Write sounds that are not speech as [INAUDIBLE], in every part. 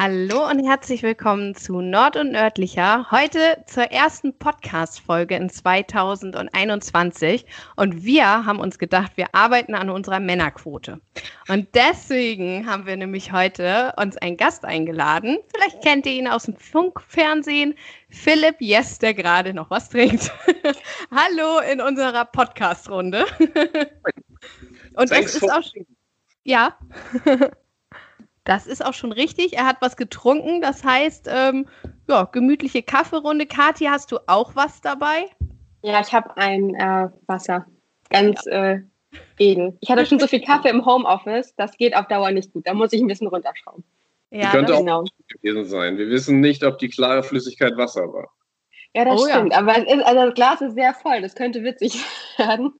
Hallo und herzlich willkommen zu Nord und Nördlicher. Heute zur ersten Podcast-Folge in 2021. Und wir haben uns gedacht, wir arbeiten an unserer Männerquote. Und deswegen haben wir nämlich heute uns einen Gast eingeladen. Vielleicht kennt ihr ihn aus dem Funkfernsehen. Philipp Yes, der gerade noch was trinkt. [LAUGHS] Hallo in unserer Podcast-Runde. [LAUGHS] und es ist auch. Ja. [LAUGHS] Das ist auch schon richtig. Er hat was getrunken. Das heißt, ähm, ja, gemütliche Kaffeerunde. Kathi, hast du auch was dabei? Ja, ich habe ein äh, Wasser. Ganz ja. äh, edel. Ich hatte schon so viel Kaffee im Homeoffice. Das geht auf Dauer nicht gut. Da muss ich ein bisschen runterschrauben. Ja, könnte auch genau. gewesen sein. Wir wissen nicht, ob die klare Flüssigkeit Wasser war. Ja, das oh, stimmt. Ja. Aber ist, also das Glas ist sehr voll. Das könnte witzig [LAUGHS] werden.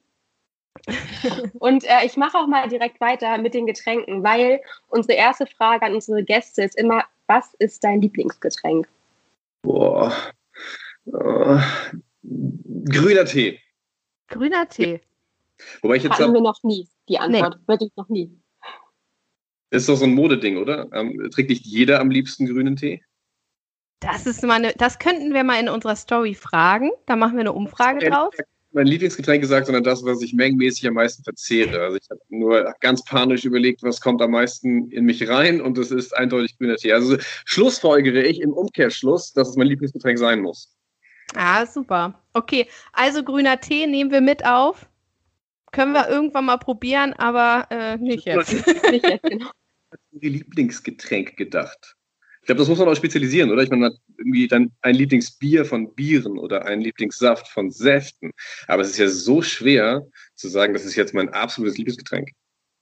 Und äh, ich mache auch mal direkt weiter mit den Getränken, weil unsere erste Frage an unsere Gäste ist immer, was ist dein Lieblingsgetränk? Boah. Uh, grüner Tee. Grüner Tee. Wobei ich jetzt Hatten wir noch nie die Antwort. Nee. Wirklich noch nie. Ist doch so ein Modeding, oder? Ähm, trinkt nicht jeder am liebsten grünen Tee? Das ist mal eine, das könnten wir mal in unserer Story fragen. Da machen wir eine Umfrage draus mein Lieblingsgetränk gesagt, sondern das, was ich mengenmäßig am meisten verzehre. Also ich habe nur ganz panisch überlegt, was kommt am meisten in mich rein und das ist eindeutig grüner Tee. Also schlussfolgere ich im Umkehrschluss, dass es mein Lieblingsgetränk sein muss. Ah, super. Okay, also grüner Tee nehmen wir mit auf. Können wir irgendwann mal probieren, aber äh, nicht [LAUGHS] jetzt. nicht jetzt, genau. Ihr Lieblingsgetränk gedacht glaube, das muss man auch spezialisieren, oder? Ich meine, man hat irgendwie dann ein Lieblingsbier von Bieren oder ein Lieblingssaft von Säften. Aber es ist ja so schwer zu sagen, das ist jetzt mein absolutes Lieblingsgetränk.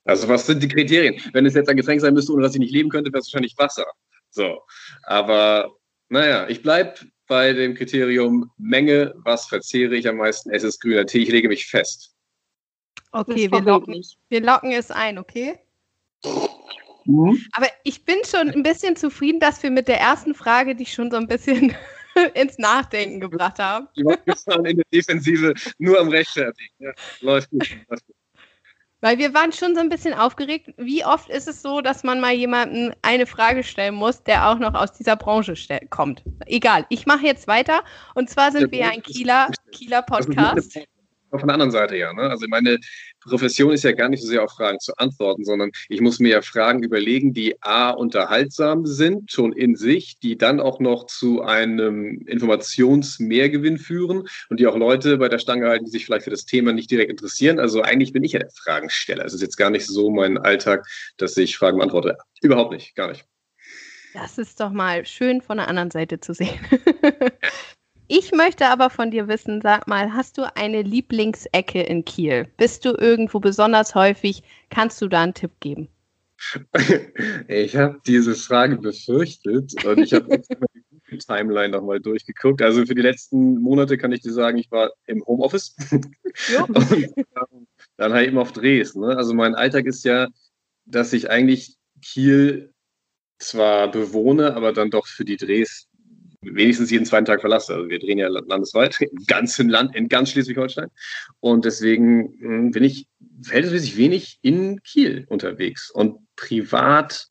Also was sind die Kriterien? Wenn es jetzt ein Getränk sein müsste, ohne das ich nicht leben könnte, wäre es wahrscheinlich Wasser. So. Aber naja, ich bleibe bei dem Kriterium Menge, was verzehre ich am meisten? Es ist grüner Tee, ich lege mich fest. Okay, wir locken, wir locken es ein, okay? [LAUGHS] Mhm. Aber ich bin schon ein bisschen zufrieden, dass wir mit der ersten Frage dich schon so ein bisschen [LAUGHS] ins Nachdenken gebracht haben. Die waren in der Defensive nur am Rechtfertigen. Ja, läuft gut. Läuft gut. Weil wir waren schon so ein bisschen aufgeregt. Wie oft ist es so, dass man mal jemanden eine Frage stellen muss, der auch noch aus dieser Branche kommt? Egal, ich mache jetzt weiter. Und zwar sind ja, wir ein Kieler, Kieler Podcast von der anderen Seite ja. Ne? Also meine Profession ist ja gar nicht so sehr auf Fragen zu antworten, sondern ich muss mir ja Fragen überlegen, die a unterhaltsam sind, schon in sich, die dann auch noch zu einem Informationsmehrgewinn führen und die auch Leute bei der Stange halten, die sich vielleicht für das Thema nicht direkt interessieren. Also eigentlich bin ich ja der Fragensteller. Es ist jetzt gar nicht so mein Alltag, dass ich Fragen beantworte. Überhaupt nicht, gar nicht. Das ist doch mal schön von der anderen Seite zu sehen. [LAUGHS] Ich möchte aber von dir wissen, sag mal, hast du eine Lieblingsecke in Kiel? Bist du irgendwo besonders häufig? Kannst du da einen Tipp geben? [LAUGHS] Ich habe diese Frage befürchtet und ich habe [LAUGHS] die Timeline nochmal durchgeguckt. Also für die letzten Monate kann ich dir sagen, ich war im Homeoffice [LAUGHS] und ähm, dann halt eben auf Drehs. Ne? Also mein Alltag ist ja, dass ich eigentlich Kiel zwar bewohne, aber dann doch für die Drehs wenigstens jeden zweiten Tag verlasse. Also wir drehen ja landesweit, [LAUGHS] im ganzen Land, in ganz Schleswig-Holstein. Und deswegen hm, bin ich verhältnismäßig wenig in Kiel unterwegs und privat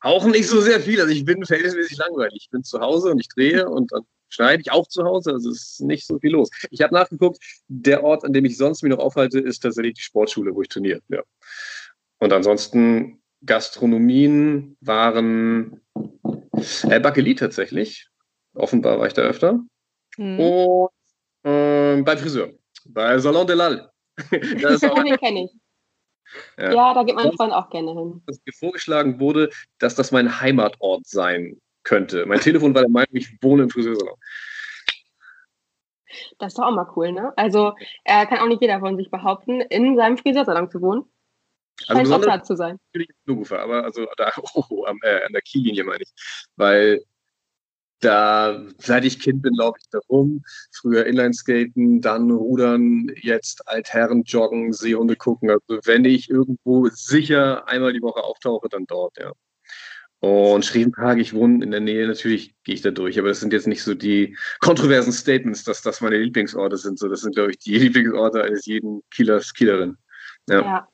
auch nicht so sehr viel. Also ich bin verhältnismäßig langweilig. Ich bin zu Hause und ich drehe und dann schneide ich auch zu Hause. Also es ist nicht so viel los. Ich habe nachgeguckt, der Ort, an dem ich sonst mich noch aufhalte, ist tatsächlich die Sportschule, wo ich trainiere. Ja. Und ansonsten Gastronomien waren äh, Bakelit tatsächlich. Offenbar war ich da öfter. Mhm. Und äh, beim Friseur, bei Salon de Lal. [LAUGHS] das oh, den kenne ich. Ja. ja, da geht mein Freund auch gerne hin. Dass mir vorgeschlagen wurde, dass das mein Heimatort sein könnte. Mein Telefon war der Meinung, ich wohne im Friseursalon. Das ist doch auch mal cool, ne? Also, er kann auch nicht jeder von sich behaupten, in seinem Friseursalon zu wohnen. Scheint also auch zu sein. Natürlich Lugufer, aber also da, [LAUGHS] oh, an, äh, an der Kiellinie meine ich. Weil da, seit ich Kind bin, laufe ich da rum. Früher Inlineskaten, dann Rudern, jetzt Altherren joggen, Seehunde gucken. Also wenn ich irgendwo sicher einmal die Woche auftauche, dann dort, ja. Und Schrevenpark, ich wohne in der Nähe, natürlich gehe ich da durch, aber das sind jetzt nicht so die kontroversen Statements, dass das meine Lieblingsorte sind. So, das sind, glaube ich, die [LAUGHS] Lieblingsorte eines jeden Kielers, Kielerin. Ja. ja,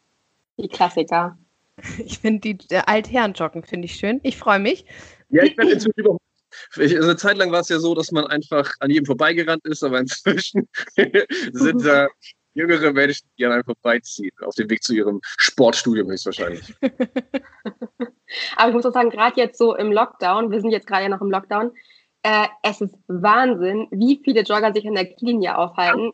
die Klassiker. Ich finde die Altherren joggen, finde ich schön. Ich freue mich. Ja, ich bin inzwischen überhaupt also eine Zeit lang war es ja so, dass man einfach an jedem vorbeigerannt ist, aber inzwischen [LAUGHS] sind da jüngere Menschen, die an einem vorbeiziehen, auf dem Weg zu ihrem Sportstudium höchstwahrscheinlich. [LAUGHS] aber ich muss auch sagen, gerade jetzt so im Lockdown, wir sind jetzt gerade ja noch im Lockdown, äh, es ist Wahnsinn, wie viele Jogger sich an der Linie aufhalten.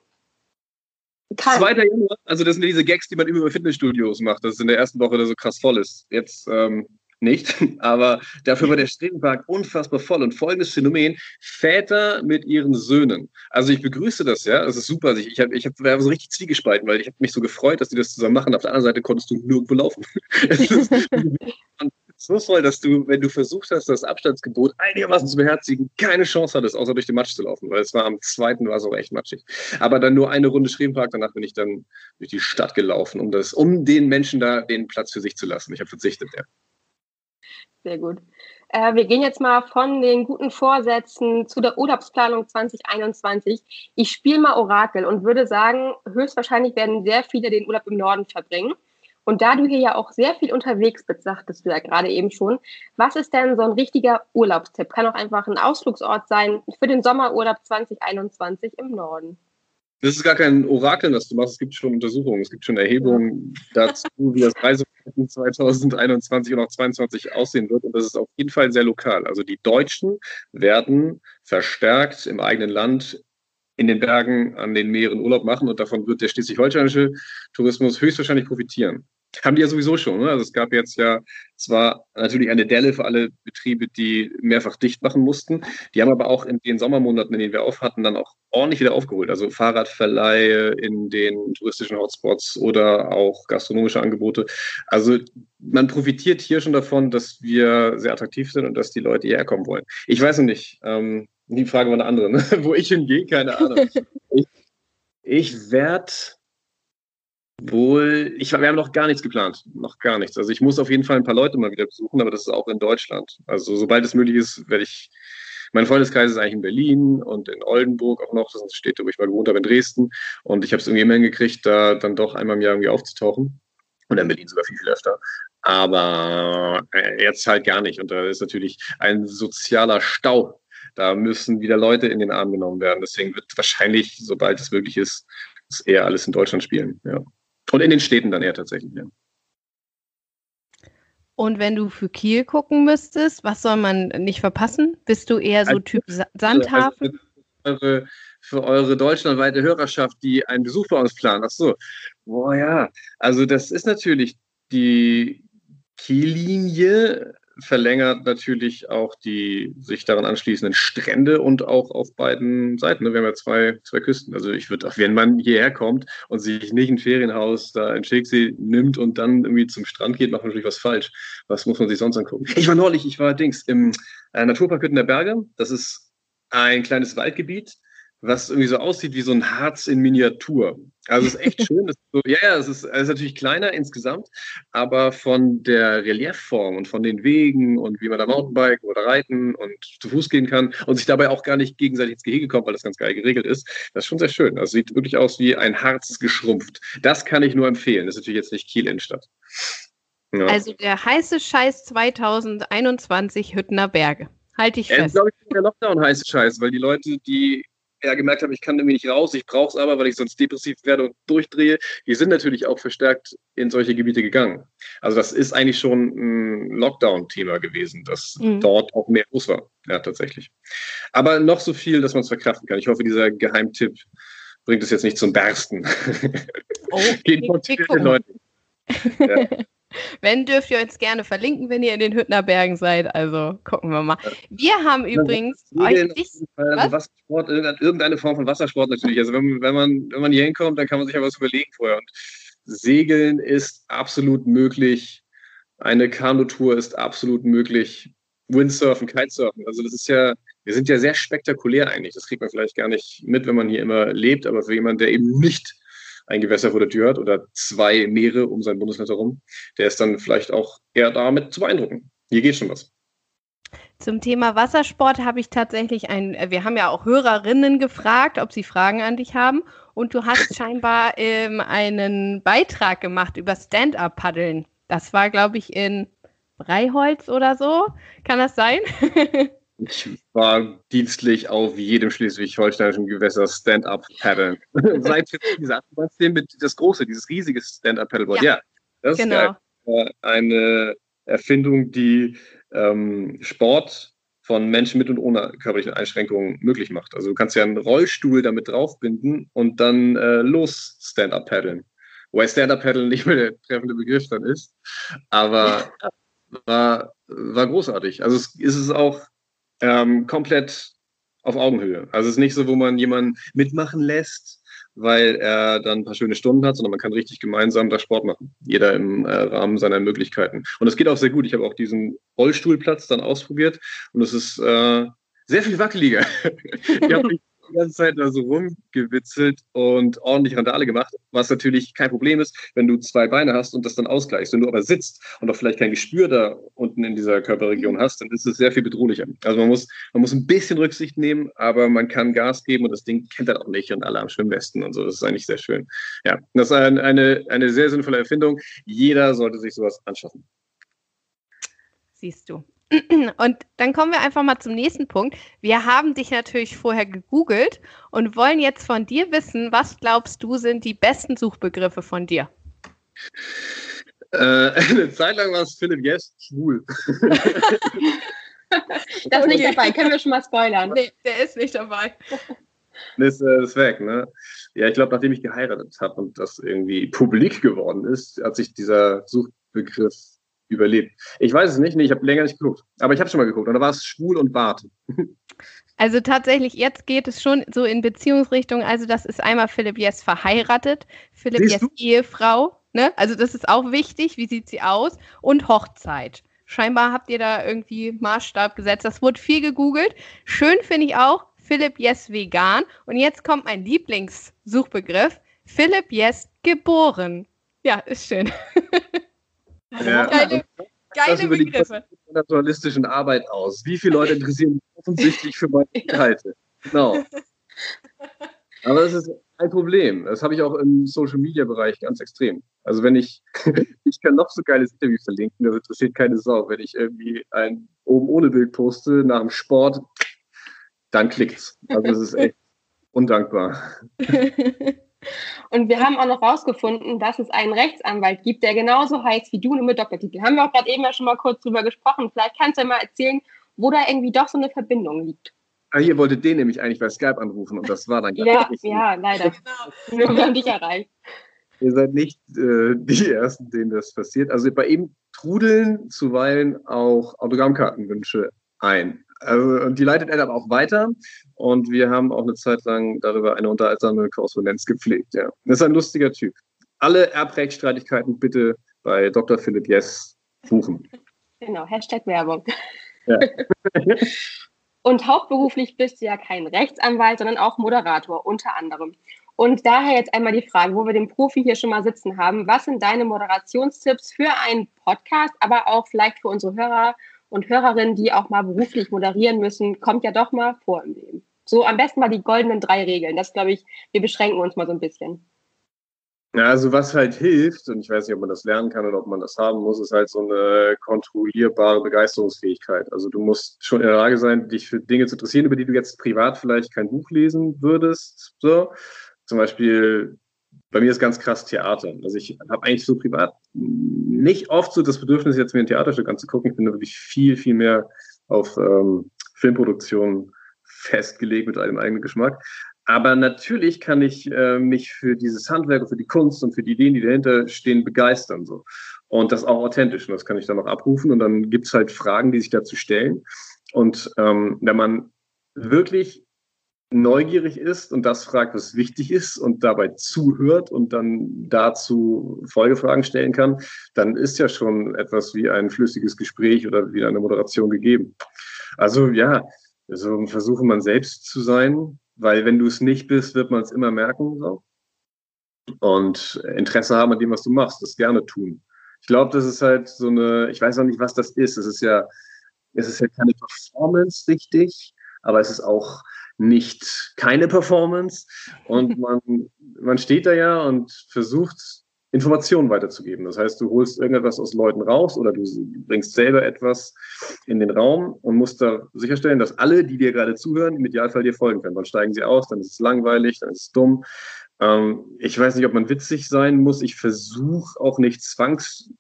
Kann. 2. Januar, also das sind diese Gags, die man immer über Fitnessstudios macht, dass es in der ersten Woche da so krass voll ist. Jetzt ähm, nicht, [LAUGHS] aber dafür war der Strebenpark unfassbar voll. Und folgendes Phänomen: Väter mit ihren Söhnen. Also ich begrüße das, ja, das ist super. Ich, ich, hab, ich hab, war so richtig zwiegespalten, weil ich habe mich so gefreut, dass die das zusammen machen. Auf der anderen Seite konntest du nirgendwo laufen. [LAUGHS] [LAUGHS] so voll, dass du, wenn du versucht hast, das Abstandsgebot einigermaßen zu beherzigen, keine Chance hattest, außer durch den Matsch zu laufen, weil es war am zweiten, war es auch echt matschig. Aber dann nur eine Runde Schrebenpark, danach bin ich dann durch die Stadt gelaufen, um das, um den Menschen da den Platz für sich zu lassen. Ich habe verzichtet, ja. Sehr gut. Äh, wir gehen jetzt mal von den guten Vorsätzen zu der Urlaubsplanung 2021. Ich spiele mal Orakel und würde sagen, höchstwahrscheinlich werden sehr viele den Urlaub im Norden verbringen. Und da du hier ja auch sehr viel unterwegs bist, sagtest du ja gerade eben schon, was ist denn so ein richtiger Urlaubstipp? Kann auch einfach ein Ausflugsort sein für den Sommerurlaub 2021 im Norden. Das ist gar kein Orakel, das du machst. Es gibt schon Untersuchungen, es gibt schon Erhebungen dazu, wie das Reiseverhalten 2021 und auch 2022 aussehen wird. Und das ist auf jeden Fall sehr lokal. Also die Deutschen werden verstärkt im eigenen Land in den Bergen, an den Meeren Urlaub machen und davon wird der schleswig-holsteinische Tourismus höchstwahrscheinlich profitieren. Haben die ja sowieso schon. Ne? Also es gab jetzt ja zwar natürlich eine Delle für alle Betriebe, die mehrfach dicht machen mussten. Die haben aber auch in den Sommermonaten, in denen wir auf hatten, dann auch ordentlich wieder aufgeholt. Also Fahrradverleihe in den touristischen Hotspots oder auch gastronomische Angebote. Also man profitiert hier schon davon, dass wir sehr attraktiv sind und dass die Leute hierher kommen wollen. Ich weiß noch nicht. Ähm, die Frage war eine andere. Ne? [LAUGHS] Wo ich hingehe, keine Ahnung. [LAUGHS] ich ich werde wohl, ich, wir haben noch gar nichts geplant, noch gar nichts. Also ich muss auf jeden Fall ein paar Leute mal wieder besuchen, aber das ist auch in Deutschland. Also sobald es möglich ist, werde ich, mein Freundeskreis ist eigentlich in Berlin und in Oldenburg auch noch, das sind Städte, wo ich mal gewohnt habe, in Dresden. Und ich habe es irgendwie immer hingekriegt, da dann doch einmal im Jahr irgendwie aufzutauchen. Und in Berlin sogar viel, viel öfter. Aber äh, jetzt halt gar nicht. Und da ist natürlich ein sozialer Stau. Da müssen wieder Leute in den Arm genommen werden. Deswegen wird wahrscheinlich, sobald es möglich ist, eher alles in Deutschland spielen. Ja. Und in den Städten dann eher tatsächlich, ja. Und wenn du für Kiel gucken müsstest, was soll man nicht verpassen? Bist du eher so also, Typ Sandhafen? Also für, eure, für eure deutschlandweite Hörerschaft, die einen Besuch bei uns planen. Ach so. Boah, ja. Also das ist natürlich die Kiellinie verlängert natürlich auch die sich daran anschließenden Strände und auch auf beiden Seiten. Ne? Wir haben ja zwei, zwei Küsten. Also ich würde, wenn man hierher kommt und sich nicht ein Ferienhaus da in Schicksee nimmt und dann irgendwie zum Strand geht, macht man natürlich was falsch. Was muss man sich sonst angucken? Ich war neulich, ich war Dings im äh, Naturpark Hütten der Berge. Das ist ein kleines Waldgebiet was irgendwie so aussieht wie so ein Harz in Miniatur. Also es ist echt [LAUGHS] schön. Ist so, ja, ja, es ist, es ist natürlich kleiner insgesamt, aber von der Reliefform und von den Wegen und wie man da Mountainbiken oder reiten und zu Fuß gehen kann und sich dabei auch gar nicht gegenseitig ins Gehege kommt, weil das ganz geil geregelt ist, das ist schon sehr schön. Das sieht wirklich aus wie ein Harz geschrumpft. Das kann ich nur empfehlen. Das ist natürlich jetzt nicht Kiel Innenstadt. Ja. Also der heiße Scheiß 2021 Hüttner Berge. Halte ich fest. Das ist, glaube ich, der Lockdown heiße Scheiß, weil die Leute, die ja gemerkt habe, ich kann irgendwie nicht raus, ich brauche es aber, weil ich sonst depressiv werde und durchdrehe, die sind natürlich auch verstärkt in solche Gebiete gegangen. Also das ist eigentlich schon ein Lockdown-Thema gewesen, dass mhm. dort auch mehr los war, ja, tatsächlich. Aber noch so viel, dass man es verkraften kann. Ich hoffe, dieser Geheimtipp bringt es jetzt nicht zum Bersten. Oh, [LAUGHS] Geht okay, Leute. Ja. Wenn, dürft ihr uns gerne verlinken, wenn ihr in den Hüttner Bergen seid. Also gucken wir mal. Wir haben übrigens euch nicht, also Wassersport, irgendeine Form von Wassersport natürlich. Also wenn, wenn, man, wenn man hier hinkommt, dann kann man sich ja was überlegen vorher. Und Segeln ist absolut möglich. Eine Kanutour ist absolut möglich. Windsurfen, Kitesurfen. Also das ist ja, wir sind ja sehr spektakulär eigentlich. Das kriegt man vielleicht gar nicht mit, wenn man hier immer lebt. Aber für jemanden, der eben nicht ein Gewässer vor der Tür hat oder zwei Meere um sein Bundesland herum, der ist dann vielleicht auch eher damit zu beeindrucken. Hier geht schon was. Zum Thema Wassersport habe ich tatsächlich ein, wir haben ja auch Hörerinnen gefragt, ob sie Fragen an dich haben. Und du hast [LAUGHS] scheinbar ähm, einen Beitrag gemacht über Stand-up-Paddeln. Das war, glaube ich, in Breiholz oder so. Kann das sein? [LAUGHS] Ich war dienstlich auf jedem schleswig-holsteinischen Gewässer Stand-up paddeln. [LAUGHS] Seit dieser mit das große, dieses riesige Stand-up Paddleboard. Ja, ja, das genau. ist eine Erfindung, die ähm, Sport von Menschen mit und ohne körperliche Einschränkungen möglich macht. Also du kannst ja einen Rollstuhl damit draufbinden und dann äh, los Stand-up paddeln. Wobei Stand-up paddeln nicht mehr der treffende Begriff dann ist, aber war, war großartig. Also es ist es auch ähm, komplett auf Augenhöhe. Also es ist nicht so, wo man jemanden mitmachen lässt, weil er dann ein paar schöne Stunden hat, sondern man kann richtig gemeinsam da Sport machen. Jeder im äh, Rahmen seiner Möglichkeiten. Und es geht auch sehr gut. Ich habe auch diesen Rollstuhlplatz dann ausprobiert und es ist äh, sehr viel wackeliger. [LAUGHS] ich habe mich die ganze Zeit da so rumgewitzelt und ordentlich Randale gemacht, was natürlich kein Problem ist, wenn du zwei Beine hast und das dann ausgleichst. Wenn du aber sitzt und auch vielleicht kein Gespür da unten in dieser Körperregion mhm. hast, dann ist es sehr viel bedrohlicher. Also man muss, man muss ein bisschen Rücksicht nehmen, aber man kann Gas geben und das Ding kennt er auch nicht und alle am Schwimmwesten und so. Das ist eigentlich sehr schön. Ja, das ist eine, eine, eine sehr sinnvolle Erfindung. Jeder sollte sich sowas anschaffen. Siehst du. Und dann kommen wir einfach mal zum nächsten Punkt. Wir haben dich natürlich vorher gegoogelt und wollen jetzt von dir wissen, was glaubst du sind die besten Suchbegriffe von dir? Äh, [LAUGHS] eine Zeit lang war es Philipp Yes schwul. [LAUGHS] das ist nicht dabei, können wir schon mal spoilern. Nee, der ist nicht dabei. [LAUGHS] Das ist, äh, ist weg, ne? Ja, ich glaube, nachdem ich geheiratet habe und das irgendwie publik geworden ist, hat sich dieser Suchbegriff überlebt. Ich weiß es nicht, nee, ich habe länger nicht geguckt. Aber ich habe schon mal geguckt und da war es schwul und Bart. Also tatsächlich, jetzt geht es schon so in Beziehungsrichtung. Also das ist einmal Philipp Jess verheiratet, Philipp Jess Ehefrau. Ne? Also das ist auch wichtig. Wie sieht sie aus? Und Hochzeit. Scheinbar habt ihr da irgendwie Maßstab gesetzt. Das wurde viel gegoogelt. Schön finde ich auch Philipp Jess vegan. Und jetzt kommt mein Lieblingssuchbegriff. Philipp Jess geboren. Ja, ist schön. [LAUGHS] Ja. Geile, geile Begriffe. Die der journalistischen Arbeit aus. Wie viele Leute interessieren sich offensichtlich für meine [LAUGHS] Inhalte? Genau. Aber das ist ein Problem. Das habe ich auch im Social Media Bereich ganz extrem. Also wenn ich, [LAUGHS] ich kann noch so geiles Interview verlinken, das interessiert keine Sau. Wenn ich irgendwie ein oben ohne Bild poste nach dem Sport, dann klickt's. Also das ist echt [LAUGHS] undankbar. Und wir haben auch noch rausgefunden, dass es einen Rechtsanwalt gibt, der genauso heißt wie du, nur mit Doktortitel. Haben wir auch gerade eben ja schon mal kurz drüber gesprochen. Vielleicht kannst du ja mal erzählen, wo da irgendwie doch so eine Verbindung liegt. Ah, ihr wolltet den nämlich eigentlich bei Skype anrufen und das war dann [LAUGHS] Ja, ja, leider. Genau. Wir haben dich erreicht. Ihr seid nicht äh, die [LAUGHS] Ersten, denen das passiert. Also bei ihm trudeln zuweilen auch Autogrammkartenwünsche ein. Also, und die leitet er dann auch weiter. Und wir haben auch eine Zeit lang darüber eine unterhaltsame Korrespondenz gepflegt. Ja. Das ist ein lustiger Typ. Alle Erbrechtsstreitigkeiten bitte bei Dr. Philipp Jess buchen. Genau, Hashtag Werbung. Ja. [LAUGHS] und hauptberuflich bist du ja kein Rechtsanwalt, sondern auch Moderator unter anderem. Und daher jetzt einmal die Frage, wo wir den Profi hier schon mal sitzen haben. Was sind deine Moderationstipps für einen Podcast, aber auch vielleicht für unsere Hörer und Hörerinnen, die auch mal beruflich moderieren müssen, kommt ja doch mal vor im Leben. So am besten mal die goldenen drei Regeln. Das glaube ich, wir beschränken uns mal so ein bisschen. Ja, also was halt hilft, und ich weiß nicht, ob man das lernen kann oder ob man das haben muss, ist halt so eine kontrollierbare Begeisterungsfähigkeit. Also du musst schon in der Lage sein, dich für Dinge zu interessieren, über die du jetzt privat vielleicht kein Buch lesen würdest. So. Zum Beispiel bei mir ist ganz krass Theater. Also ich habe eigentlich so privat nicht oft so das Bedürfnis, jetzt mir ein Theaterstück anzugucken. Ich bin wirklich viel, viel mehr auf ähm, Filmproduktion festgelegt mit einem eigenen Geschmack. Aber natürlich kann ich äh, mich für dieses Handwerk, für die Kunst und für die Ideen, die dahinter stehen, begeistern. So. Und das auch authentisch. Und das kann ich dann auch abrufen. Und dann gibt's halt Fragen, die sich dazu stellen. Und ähm, wenn man wirklich neugierig ist und das fragt, was wichtig ist und dabei zuhört und dann dazu Folgefragen stellen kann, dann ist ja schon etwas wie ein flüssiges Gespräch oder wie eine Moderation gegeben. Also ja, also versuche man selbst zu sein, weil wenn du es nicht bist, wird man es immer merken. So. Und Interesse haben an dem, was du machst, das gerne tun. Ich glaube, das ist halt so eine, ich weiß auch nicht, was das ist. Es ist ja, es ist ja keine Performance richtig, aber es ist auch nicht keine Performance. Und [LAUGHS] man, man steht da ja und versucht Informationen weiterzugeben. Das heißt, du holst irgendetwas aus Leuten raus oder du bringst selber etwas in den Raum und musst da sicherstellen, dass alle, die dir gerade zuhören, im Idealfall dir folgen können. Dann steigen sie aus, dann ist es langweilig, dann ist es dumm. Ähm, ich weiß nicht, ob man witzig sein muss. Ich versuche auch nicht zwangs,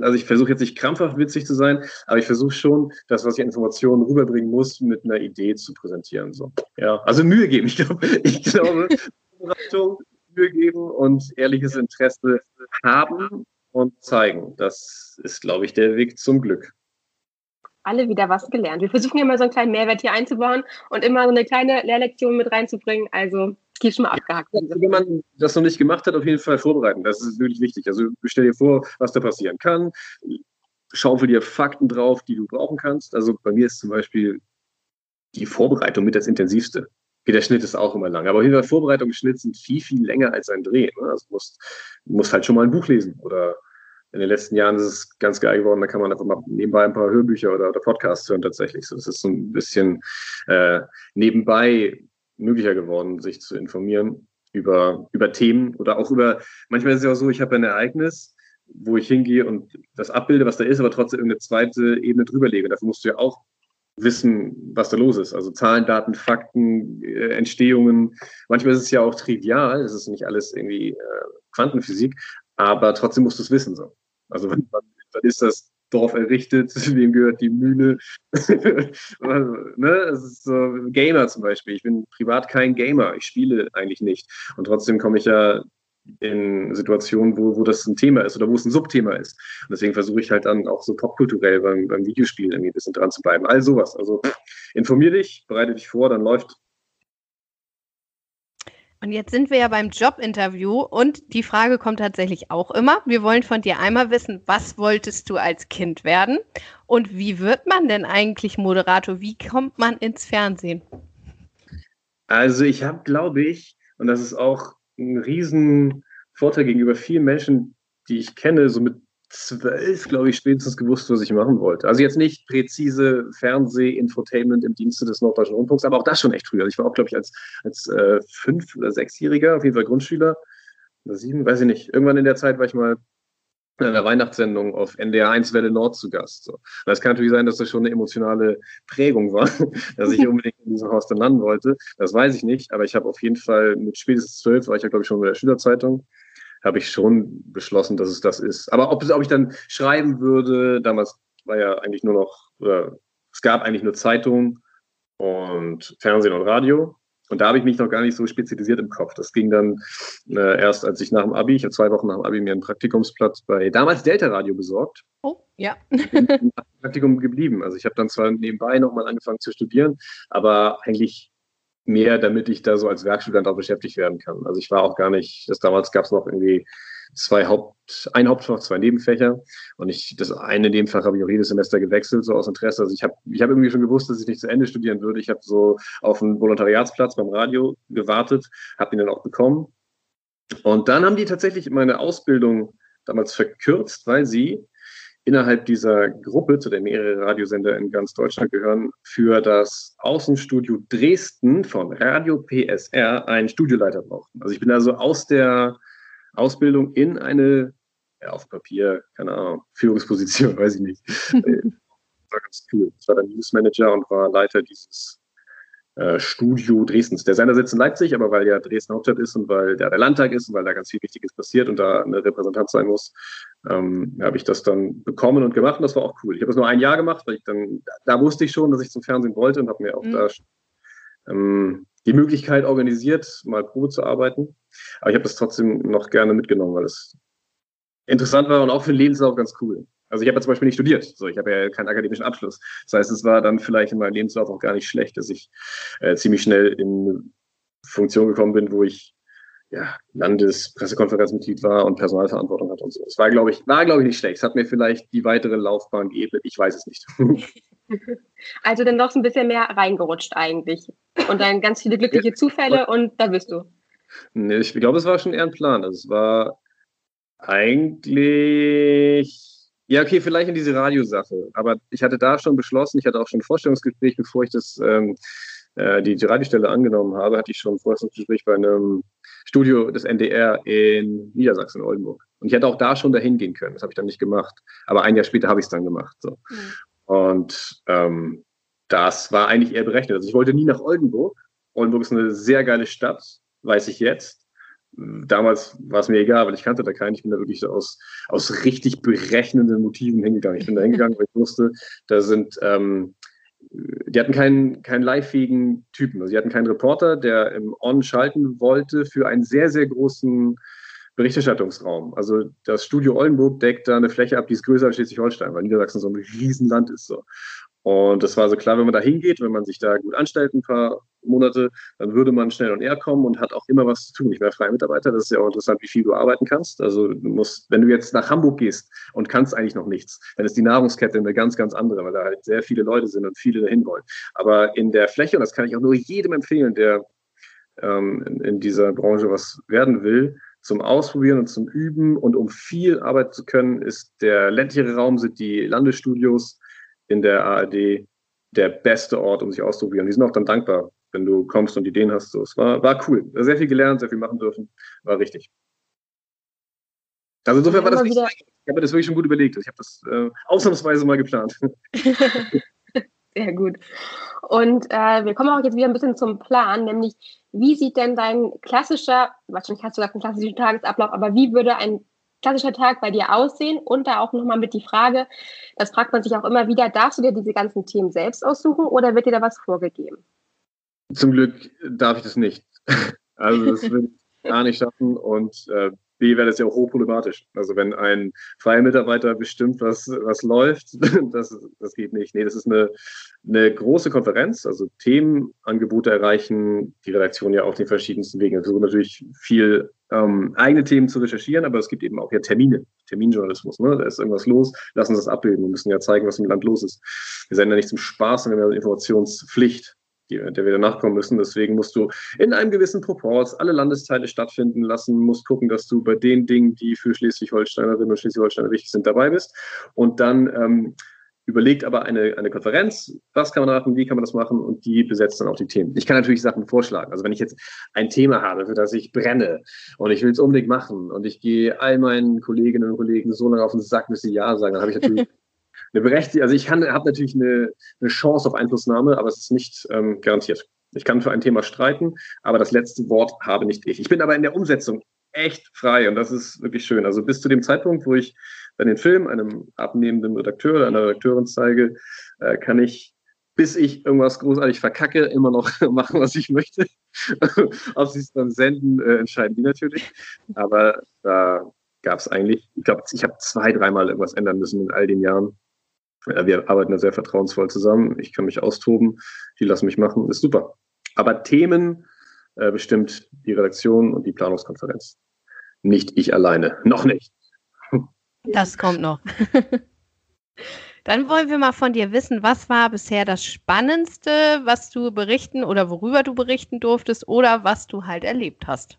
also ich versuche jetzt nicht krampfhaft witzig zu sein, aber ich versuche schon, das, was ich Informationen rüberbringen muss, mit einer Idee zu präsentieren. So. Ja, also Mühe geben. [LAUGHS] Ich glaube, ich glaube, Mühe geben und ehrliches Interesse haben und zeigen. Das ist, glaube ich, der Weg zum Glück. Alle wieder was gelernt. Wir versuchen immer so einen kleinen Mehrwert hier einzubauen und immer so eine kleine Lehrlektion mit reinzubringen. Also schon mal abgehakt. wenn man das noch nicht gemacht hat, auf jeden Fall vorbereiten. Das ist wirklich wichtig. Also stell dir vor, was da passieren kann. Schaufel dir Fakten drauf, die du brauchen kannst. Also bei mir ist zum Beispiel die Vorbereitung mit das Intensivste. Okay, der Schnitt ist auch immer lang. Aber auf jeden Fall Vorbereitung und Schnitt sind viel, viel länger als ein Dreh. Ne? Also du musst, du musst halt schon mal ein Buch lesen. Oder in den letzten Jahren ist es ganz geil geworden, da kann man einfach mal nebenbei ein paar Hörbücher oder, oder Podcasts hören tatsächlich. So, das ist so ein bisschen äh, nebenbei möglicher geworden, sich zu informieren über, über Themen oder auch über, manchmal ist es ja auch so, ich habe ein Ereignis, wo ich hingehe und das abbilde, was da ist, aber trotzdem irgendeine zweite Ebene drüber lege. Dafür musst du ja auch wissen, was da los ist. Also Zahlen, Daten, Fakten, äh, Entstehungen. Manchmal ist es ja auch trivial, es ist nicht alles irgendwie äh, Quantenphysik, aber trotzdem musst du es wissen. So. Also [LAUGHS] wann, wann ist das Dorf errichtet, [LAUGHS] wem gehört die Mühle? [LAUGHS] ne? Es ist so Gamer zum Beispiel. Ich bin privat kein Gamer, ich spiele eigentlich nicht. Und trotzdem komme ich ja in Situationen, wo, wo das ein Thema ist oder wo es ein Subthema ist. Und deswegen versuche ich halt dann auch so popkulturell beim, beim Videospiel irgendwie ein bisschen dran zu bleiben. All sowas. Also informier dich, bereite dich vor, dann läuft. Und jetzt sind wir ja beim Jobinterview und die Frage kommt tatsächlich auch immer. Wir wollen von dir einmal wissen, was wolltest du als Kind werden und wie wird man denn eigentlich Moderator? Wie kommt man ins Fernsehen? Also ich habe, glaube ich, und das ist auch ein riesen Vorteil gegenüber vielen Menschen, die ich kenne, so mit zwölf, glaube ich, spätestens gewusst, was ich machen wollte. Also jetzt nicht präzise Fernseh-Infotainment im Dienste des Norddeutschen Rundfunks, aber auch das schon echt früh. Also ich war auch, glaube ich, als, als äh, fünf- oder sechsjähriger, auf jeden Fall Grundschüler, oder sieben, weiß ich nicht. Irgendwann in der Zeit war ich mal in einer Weihnachtssendung auf NDR 1 Welle Nord zu Gast. So. Das kann natürlich sein, dass das schon eine emotionale Prägung war, [LAUGHS] dass ich unbedingt in diesem Haus dann landen wollte. Das weiß ich nicht, aber ich habe auf jeden Fall mit spätestens zwölf, war ich ja glaube ich schon bei der Schülerzeitung, habe ich schon beschlossen, dass es das ist. Aber ob, ob ich dann schreiben würde, damals war ja eigentlich nur noch, oder es gab eigentlich nur Zeitung und Fernsehen und Radio. Und da habe ich mich noch gar nicht so spezialisiert im Kopf. Das ging dann äh, erst, als ich nach dem Abi, ich habe zwei Wochen nach dem Abi mir einen Praktikumsplatz bei damals Delta Radio besorgt. Oh, ja. [LAUGHS] Praktikum geblieben. Also ich habe dann zwar nebenbei nochmal angefangen zu studieren, aber eigentlich mehr, damit ich da so als Werkstudent auch beschäftigt werden kann. Also ich war auch gar nicht, das damals gab es noch irgendwie zwei Haupt, ein Hauptfach, zwei Nebenfächer. Und ich, das eine Nebenfach habe ich auch jedes Semester gewechselt, so aus Interesse. Also ich habe ich hab irgendwie schon gewusst, dass ich nicht zu Ende studieren würde. Ich habe so auf einen Volontariatsplatz beim Radio gewartet, habe ihn dann auch bekommen. Und dann haben die tatsächlich meine Ausbildung damals verkürzt, weil sie innerhalb dieser Gruppe, zu der mehrere Radiosender in ganz Deutschland gehören, für das Außenstudio Dresden von Radio PSR einen Studioleiter brauchten. Also ich bin also aus der Ausbildung in eine, ja, auf Papier, keine Ahnung, Führungsposition, [LAUGHS] weiß ich nicht. war ganz cool. Ich war dann Newsmanager und war Leiter dieses äh, Studio Dresdens. Der Sender sitzt in Leipzig, aber weil ja Dresden Hauptstadt ist und weil da der Landtag ist und weil da ganz viel Wichtiges passiert und da eine Repräsentant sein muss, ähm, habe ich das dann bekommen und gemacht und das war auch cool. Ich habe das nur ein Jahr gemacht, weil ich dann, da wusste ich schon, dass ich zum Fernsehen wollte und habe mir auch mhm. da ähm, die Möglichkeit organisiert, mal Probe zu arbeiten. Aber ich habe das trotzdem noch gerne mitgenommen, weil es interessant war und auch für den Lebenslauf ganz cool. Also ich habe ja zum Beispiel nicht studiert, so ich habe ja keinen akademischen Abschluss. Das heißt, es war dann vielleicht in meinem Lebenslauf auch gar nicht schlecht, dass ich äh, ziemlich schnell in Funktion gekommen bin, wo ich ja, Landespressekonferenzmitglied war und Personalverantwortung hatte und so. Es war, glaube ich, war, glaube ich, nicht schlecht. Es hat mir vielleicht die weitere Laufbahn geebnet. Ich weiß es nicht. [LAUGHS] Also dann doch so ein bisschen mehr reingerutscht eigentlich. Und dann ganz viele glückliche Zufälle und da bist du. Nee, ich glaube, es war schon eher ein Plan. Also es war eigentlich ja, okay, vielleicht in diese Radiosache. Aber ich hatte da schon beschlossen, ich hatte auch schon ein Vorstellungsgespräch, bevor ich das, ähm, äh, die, Radiostelle angenommen habe, hatte ich schon ein Vorstellungsgespräch bei einem Studio des NDR in Niedersachsen, Oldenburg. Und ich hätte auch da schon dahin gehen können. Das habe ich dann nicht gemacht. Aber ein Jahr später habe ich es dann gemacht. So. Mhm. Und ähm, das war eigentlich eher berechnet. Also ich wollte nie nach Oldenburg. Oldenburg ist eine sehr geile Stadt, weiß ich jetzt. Damals war es mir egal, weil ich kannte da keinen. Ich bin da wirklich aus, aus richtig berechnenden Motiven hingegangen. Ich bin da hingegangen, weil ich wusste, da sind, ähm, die hatten keinen, keinen live-fähigen Typen. Also die hatten keinen Reporter, der im On schalten wollte für einen sehr, sehr großen Berichterstattungsraum. Also das Studio Oldenburg deckt da eine Fläche ab, die ist größer als Schleswig-Holstein, weil Niedersachsen so ein Riesenland ist. So. Und das war so klar, wenn man da hingeht, wenn man sich da gut anstellt, ein paar Monate, dann würde man schnell und eher kommen und hat auch immer was zu tun. Ich wäre freier Mitarbeiter, das ist ja auch interessant, wie viel du arbeiten kannst. Also du musst, wenn du jetzt nach Hamburg gehst und kannst eigentlich noch nichts, dann ist die Nahrungskette eine ganz, ganz andere, weil da halt sehr viele Leute sind und viele dahin wollen. Aber in der Fläche, und das kann ich auch nur jedem empfehlen, der ähm, in, in dieser Branche was werden will, zum Ausprobieren und zum Üben und um viel arbeiten zu können, ist der ländlichere Raum, sind die Landesstudios in der ARD der beste Ort, um sich auszuprobieren. Die sind auch dann dankbar, wenn du kommst und Ideen hast. So, es war, war cool. Sehr viel gelernt, sehr viel machen dürfen. War richtig. Also insofern war das nicht, ich habe mir das wirklich schon gut überlegt. Ich habe das äh, ausnahmsweise mal geplant. [LAUGHS] Sehr gut. Und äh, wir kommen auch jetzt wieder ein bisschen zum Plan, nämlich wie sieht denn dein klassischer, wahrscheinlich hast du gesagt, einen klassischen Tagesablauf, aber wie würde ein klassischer Tag bei dir aussehen? Und da auch nochmal mit die Frage, das fragt man sich auch immer wieder, darfst du dir diese ganzen Themen selbst aussuchen oder wird dir da was vorgegeben? Zum Glück darf ich das nicht. [LAUGHS] Also das will ich gar nicht schaffen und äh, B wäre das ja auch hochproblematisch. Also wenn ein freier Mitarbeiter bestimmt, was, was läuft, [LAUGHS] das, das geht nicht. Nee, das ist eine, eine große Konferenz, also Themenangebote erreichen die Redaktion ja auf den verschiedensten Wegen. Wir versuchen natürlich viel ähm, eigene Themen zu recherchieren, aber es gibt eben auch ja Termine, Terminjournalismus. Ne? Da ist irgendwas los, lassen uns das abbilden. Wir müssen ja zeigen, was im Land los ist. Wir sind ja nicht zum Spaß, sondern wir haben Informationspflicht der wir nachkommen müssen. Deswegen musst du in einem gewissen Proports alle Landesteile stattfinden lassen, musst gucken, dass du bei den Dingen, die für Schleswig-Holsteinerinnen und Schleswig-Holsteiner wichtig sind, dabei bist. Und dann ähm, überlegt aber eine, eine Konferenz, was kann man machen, wie kann man das machen und die besetzt dann auch die Themen. Ich kann natürlich Sachen vorschlagen. Also wenn ich jetzt ein Thema habe, für das ich brenne und ich will es unbedingt machen und ich gehe all meinen Kolleginnen und Kollegen so lange auf den Sack, bis sie Ja sagen, dann habe ich natürlich [LAUGHS] eine berechtigte, also ich habe natürlich eine, eine, Chance auf Einflussnahme, aber es ist nicht ähm, garantiert. Ich kann für ein Thema streiten, aber das letzte Wort habe nicht ich. Ich bin aber in der Umsetzung echt frei und das ist wirklich schön. Also bis zu dem Zeitpunkt, wo ich dann den Film einem abnehmenden Redakteur oder einer Redakteurin zeige, äh, kann ich, bis ich irgendwas großartig verkacke, immer noch [LAUGHS] machen, was ich möchte. [LAUGHS] Ob sie es dann senden, äh, entscheiden die natürlich. Aber da gab es eigentlich, ich glaube, ich habe zwei, dreimal irgendwas ändern müssen in all den Jahren. Wir arbeiten da sehr vertrauensvoll zusammen. Ich kann mich austoben. Die lassen mich machen. Ist super. Aber Themen äh, bestimmt die Redaktion und die Planungskonferenz. Nicht ich alleine. Noch nicht. Das kommt noch. [LAUGHS] Dann wollen wir mal von dir wissen, was war bisher das Spannendste, was du berichten oder worüber du berichten durftest oder was du halt erlebt hast?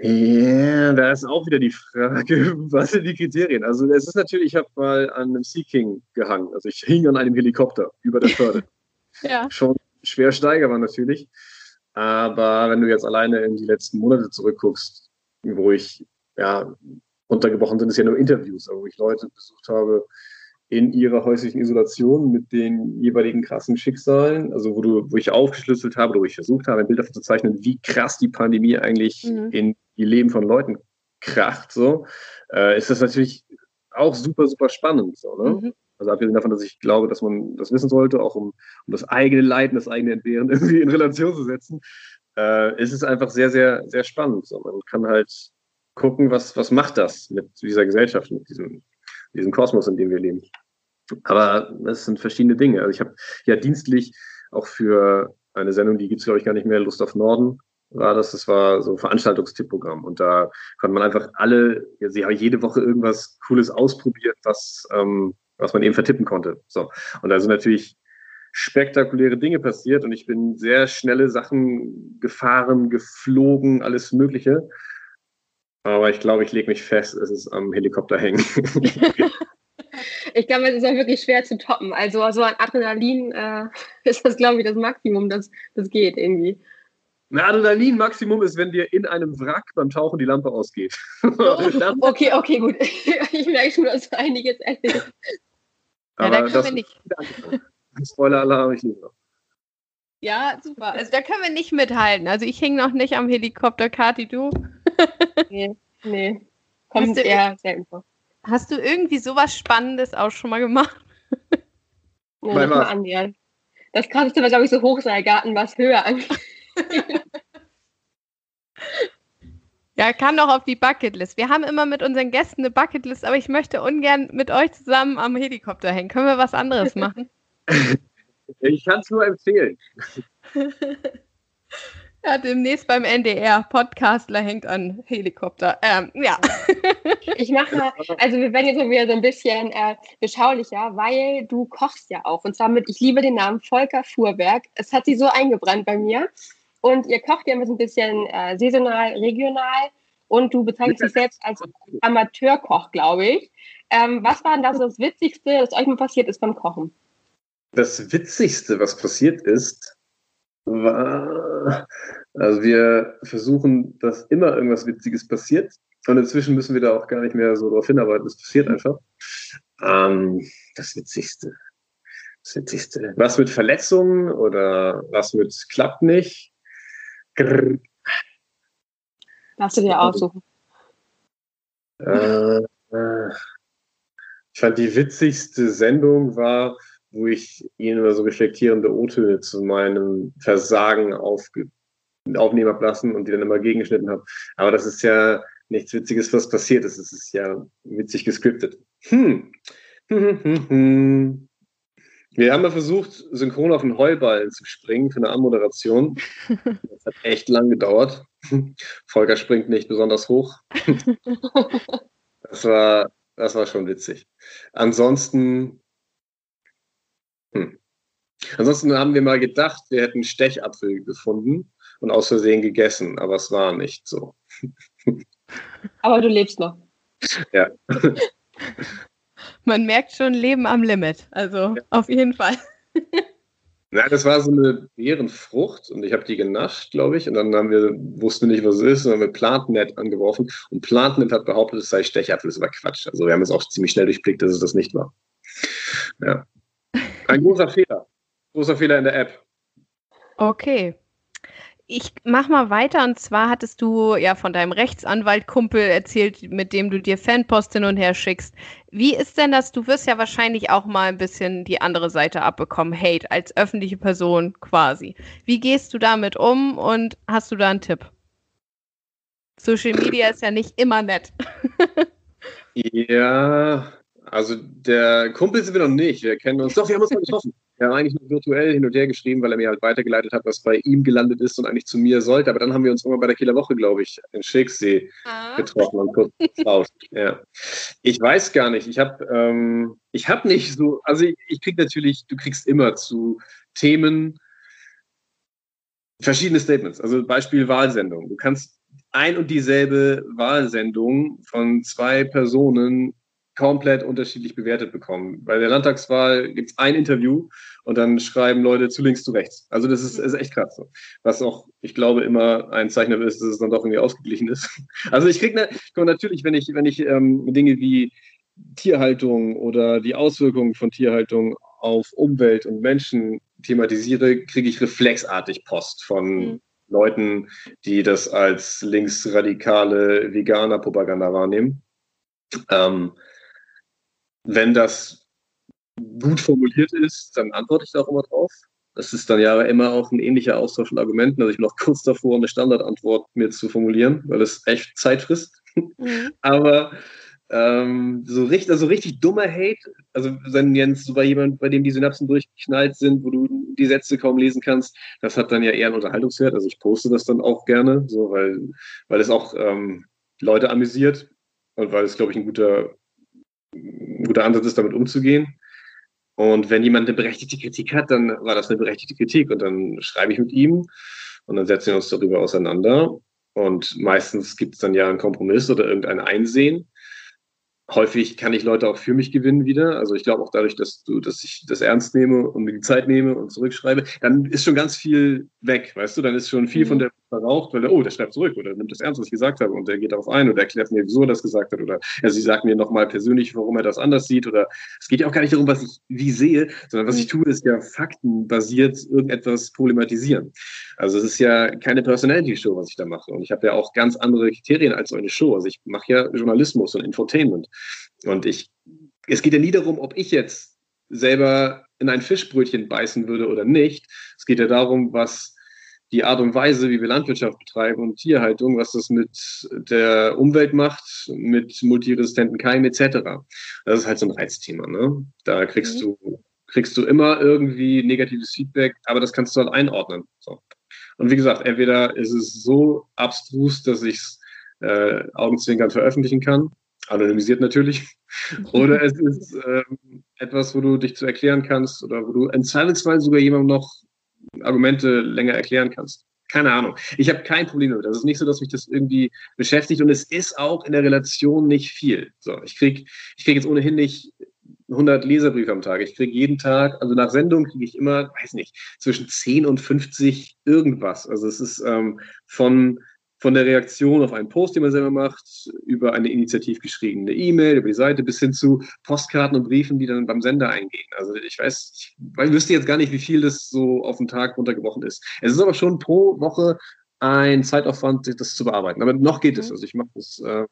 Ja, da ist auch wieder die Frage, [LAUGHS] was sind die Kriterien? Also es ist natürlich, ich habe mal an einem Sea King gehangen. Also ich hing an einem Helikopter über der Förde. [LAUGHS] ja. Schon schwer steigerbar natürlich. Aber wenn du jetzt alleine in die letzten Monate zurückguckst, wo ich, ja, untergebrochen sind es ja nur Interviews, wo ich Leute besucht habe, in ihrer häuslichen Isolation mit den jeweiligen krassen Schicksalen, also wo du, wo ich aufgeschlüsselt habe oder wo ich versucht habe, ein Bild davon zu zeichnen, wie krass die Pandemie eigentlich mhm. in die Leben von Leuten kracht, so, äh, ist das natürlich auch super, super spannend. So, ne? Mhm. Also abgesehen davon, dass ich glaube, dass man das wissen sollte, auch um, um das eigene Leiden, das eigene Entbehren [LAUGHS] irgendwie in Relation zu setzen, äh, ist es einfach sehr, sehr, sehr spannend. So. Man kann halt gucken, was, was macht das mit dieser Gesellschaft, mit diesem diesem Kosmos, in dem wir leben. Aber das sind verschiedene Dinge. Also ich habe ja dienstlich auch für eine Sendung, die gibt es, glaube ich, gar nicht mehr, Lust auf Norden, war das. Das war so ein Veranstaltungstippprogramm. Und da konnte man einfach alle, ja, sie haben jede Woche irgendwas Cooles ausprobiert, was, ähm, was man eben vertippen konnte. So. Und da sind natürlich spektakuläre Dinge passiert und ich bin sehr schnelle Sachen gefahren, geflogen, alles Mögliche. Aber ich glaube, ich lege mich fest, es ist am Helikopter hängen. [LAUGHS] ich glaube, es ist auch wirklich schwer zu toppen. Also so an Adrenalin äh, [LAUGHS] ist das, glaube ich, das Maximum, das, das geht irgendwie. Ein Adrenalin-Maximum ist, wenn dir in einem Wrack beim Tauchen die Lampe ausgeht. [LAUGHS] okay, okay, gut. Ich merke schon, dass einiges erlebt. Ja, da können wir nicht. Spoiler-Alarm, ich liebe noch. Ja, super. Also da können wir nicht mithalten. Also ich hänge noch nicht am Helikopter, Kati, du? [LAUGHS] nee, nee. Kommt hast eher selten vor. Hast du irgendwie sowas Spannendes auch schon mal gemacht? [LAUGHS] Mal annähern. Das krasseste war, glaube ich, so Hochseilgarten, was höher angeht. [LAUGHS] Ja, kann doch auf die Bucketlist. Wir haben immer mit unseren Gästen eine Bucketlist, aber ich möchte ungern mit euch zusammen am Helikopter hängen. Können wir was anderes machen? Ich kann es nur empfehlen. [LAUGHS] Ja, demnächst beim NDR. Podcastler hängt an Helikopter. Ähm, ja. [LAUGHS] Ich mache mal, also wir werden jetzt wieder so ein bisschen äh, beschaulicher, weil du kochst ja auch. Und zwar mit, ich liebe den Namen Volker Fuhrberg. Es hat sich so eingebrannt bei mir. Und ihr kocht ja immer so ein bisschen äh, saisonal, regional. Und du bezeichnest dich selbst als Amateurkoch, glaube ich. Ähm, was war denn das, das Witzigste, das euch mal passiert ist beim Kochen? Das Witzigste, was passiert ist, war, also wir versuchen, dass immer irgendwas Witziges passiert. Und inzwischen müssen wir da auch gar nicht mehr so darauf hinarbeiten. Es passiert einfach. Ähm, das Witzigste. Das Witzigste. Was mit Verletzungen oder was mit klappt nicht? Grrr. Darfst du dir aussuchen? Äh, äh, ich fand die witzigste Sendung war, wo ich ihnen immer so reflektierende O-Töne zu meinem Versagen aufge aufnehmen habe lassen und die dann immer gegengeschnitten habe. Aber das ist ja nichts Witziges, was passiert ist. Es ist ja witzig gescriptet. Hm. [LAUGHS] Wir haben ja versucht, synchron auf den Heuballen zu springen für eine Anmoderation. [LAUGHS] Das hat echt lang gedauert. Volker springt nicht besonders hoch. [LAUGHS] Das war, das war schon witzig. Ansonsten. Ansonsten haben wir mal gedacht, wir hätten Stechapfel gefunden und aus Versehen gegessen, aber es war nicht so. [LAUGHS] Aber du lebst noch. Ja. [LAUGHS] Man merkt schon Leben am Limit. Also ja. auf jeden Fall. [LAUGHS] Na, das war so eine Beerenfrucht und ich habe die genascht, glaube ich. Und dann haben wir, wussten wir nicht, was es ist, und haben wir Plantnet angeworfen. Und Plantnet hat behauptet, es sei Stechapfel. Das war Quatsch. Also wir haben es auch ziemlich schnell durchblickt, dass es das nicht war. Ja. Ein großer Fehler. Großer Fehler in der App. Okay. Ich mach mal weiter und zwar hattest du ja von deinem Rechtsanwalt-Kumpel erzählt, mit dem du dir Fanpost hin und her schickst. Wie ist denn das? Du wirst ja wahrscheinlich auch mal ein bisschen die andere Seite abbekommen, Hate als öffentliche Person quasi. Wie gehst du damit um und hast du da einen Tipp? Social Media ist ja nicht immer nett. [LAUGHS] ja, also der Kumpel sind wir noch nicht. Wir kennen uns. Doch, wir haben uns mal getroffen. Wir haben eigentlich nur virtuell hin und her geschrieben, weil er mir halt weitergeleitet hat, was bei ihm gelandet ist und eigentlich zu mir sollte. Aber dann haben wir uns irgendwann bei der Kieler Woche, glaube ich, in Schicksee ah. getroffen und kurz getauscht. Ja. Ich weiß gar nicht. Ich habe ähm, ich hab nicht so, also ich, ich kriege natürlich, du kriegst immer zu Themen verschiedene Statements. Also Beispiel Wahlsendung. Du kannst ein und dieselbe Wahlsendung von zwei Personen komplett unterschiedlich bewertet bekommen. Bei der Landtagswahl gibt es ein Interview und dann schreiben Leute zu links, zu rechts. Also das ist, ist echt krass. So. Was auch, ich glaube, immer ein Zeichen dafür ist, dass es dann doch irgendwie ausgeglichen ist. [LAUGHS] Also ich kriege ne, natürlich, wenn ich, wenn ich ähm, Dinge wie Tierhaltung oder die Auswirkungen von Tierhaltung auf Umwelt und Menschen thematisiere, kriege ich reflexartig Post von mhm. Leuten, die das als linksradikale Veganer-Propaganda wahrnehmen. Ähm, wenn das gut formuliert ist, dann antworte ich da auch immer drauf. Das ist dann ja immer auch ein ähnlicher Austausch von Argumenten. Also ich bin noch [LAUGHS] kurz davor, eine Standardantwort mir zu formulieren, weil es echt Zeit frisst. Mhm. [LAUGHS] Aber ähm, so, richtig, also richtig dummer Hate, also wenn Jens so bei jemand, bei dem die Synapsen durchgeknallt sind, wo du die Sätze kaum lesen kannst, das hat dann ja eher einen Unterhaltungswert. Also ich poste das dann auch gerne, so weil, weil es auch ähm, Leute amüsiert und weil es, glaube ich, ein guter ein guter Ansatz ist, damit umzugehen. Und wenn jemand eine berechtigte Kritik hat, dann war das eine berechtigte Kritik. Und dann schreibe ich mit ihm und dann setzen wir uns darüber auseinander. Und meistens gibt es dann ja einen Kompromiss oder irgendein Einsehen. Häufig kann ich Leute auch für mich gewinnen wieder. Also ich glaube auch dadurch, dass du, dass ich das ernst nehme und mir die Zeit nehme und zurückschreibe, dann ist schon ganz viel weg, weißt du? Dann ist schon viel mhm. von der verraucht, weil der, oh, der schreibt zurück oder nimmt das ernst, was ich gesagt habe und der geht darauf ein oder erklärt mir, wieso er das gesagt hat oder ja, sie sagt mir nochmal persönlich, warum er das anders sieht oder es geht ja auch gar nicht darum, was ich wie sehe, sondern was ich mhm. tue, ist ja faktenbasiert irgendetwas problematisieren. Also es ist ja keine Personality-Show, was ich da mache und ich habe ja auch ganz andere Kriterien als so eine Show. Also ich mache ja Journalismus und Infotainment und ich, es geht ja nie darum, ob ich jetzt selber in ein Fischbrötchen beißen würde oder nicht. Es geht ja darum, was die Art und Weise, wie wir Landwirtschaft betreiben und Tierhaltung, was das mit der Umwelt macht, mit multiresistenten Keimen etc. Das ist halt so ein Reizthema. Ne? Da kriegst mhm. du kriegst du immer irgendwie negatives Feedback, aber das kannst du halt einordnen. So. Und wie gesagt, entweder ist es so abstrus, dass ich es äh, augenzwinkern veröffentlichen kann, anonymisiert natürlich, [LAUGHS] oder es ist ähm, etwas, wo du dich zu erklären kannst oder wo du im Zweifelsfall sogar jemandem noch Argumente länger erklären kannst. Keine Ahnung. Ich habe kein Problem damit. Das ist nicht so, dass mich das irgendwie beschäftigt und es ist auch in der Relation nicht viel. So, ich kriege ich krieg jetzt ohnehin nicht 100 Leserbriefe am Tag. Ich kriege jeden Tag, also nach Sendung kriege ich immer, weiß nicht, zwischen 10 und 50 irgendwas. Also es ist ähm, von von der Reaktion auf einen Post, den man selber macht, über eine initiativ geschriebene E-Mail, über die Seite, bis hin zu Postkarten und Briefen, die dann beim Sender eingehen. Also ich weiß, ich wüsste jetzt gar nicht, wie viel das so auf den Tag runtergebrochen ist. Es ist aber schon pro Woche ein Zeitaufwand, das zu bearbeiten. Aber noch geht es. Mhm. Also ich mache das äh,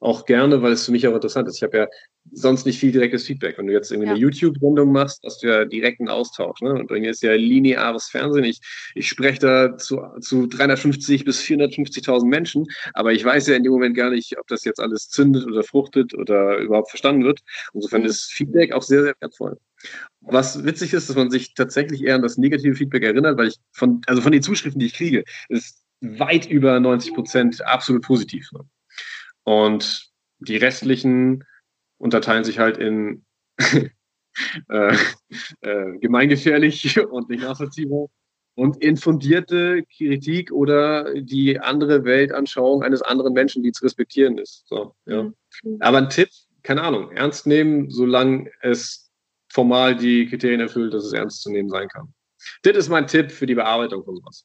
auch gerne, weil es für mich auch interessant ist. Ich habe ja sonst nicht viel direktes Feedback. Wenn du jetzt irgendwie ja. eine YouTube-Sendung machst, hast du ja direkten Austausch. Ne? Und bei mir ist ja lineares Fernsehen. Ich, ich spreche da zu, zu 350 bis 450.000 Menschen, aber ich weiß ja in dem Moment gar nicht, ob das jetzt alles zündet oder fruchtet oder überhaupt verstanden wird. Insofern mhm. ist Feedback auch sehr, sehr wertvoll. Was witzig ist, dass man sich tatsächlich eher an das negative Feedback erinnert, weil ich von, also von den Zuschriften, die ich kriege, ist weit über 90 Prozent absolut positiv. Ne? Und die restlichen unterteilen sich halt in [LAUGHS] äh, äh, gemeingefährlich [LAUGHS] und nicht nachvollziehbar und infundierte Kritik oder die andere Weltanschauung eines anderen Menschen, die zu respektieren ist. So, ja. Mhm. Aber ein Tipp, keine Ahnung, ernst nehmen, solange es formal die Kriterien erfüllt, dass es ernst zu nehmen sein kann. Das ist mein Tipp für die Bearbeitung von sowas.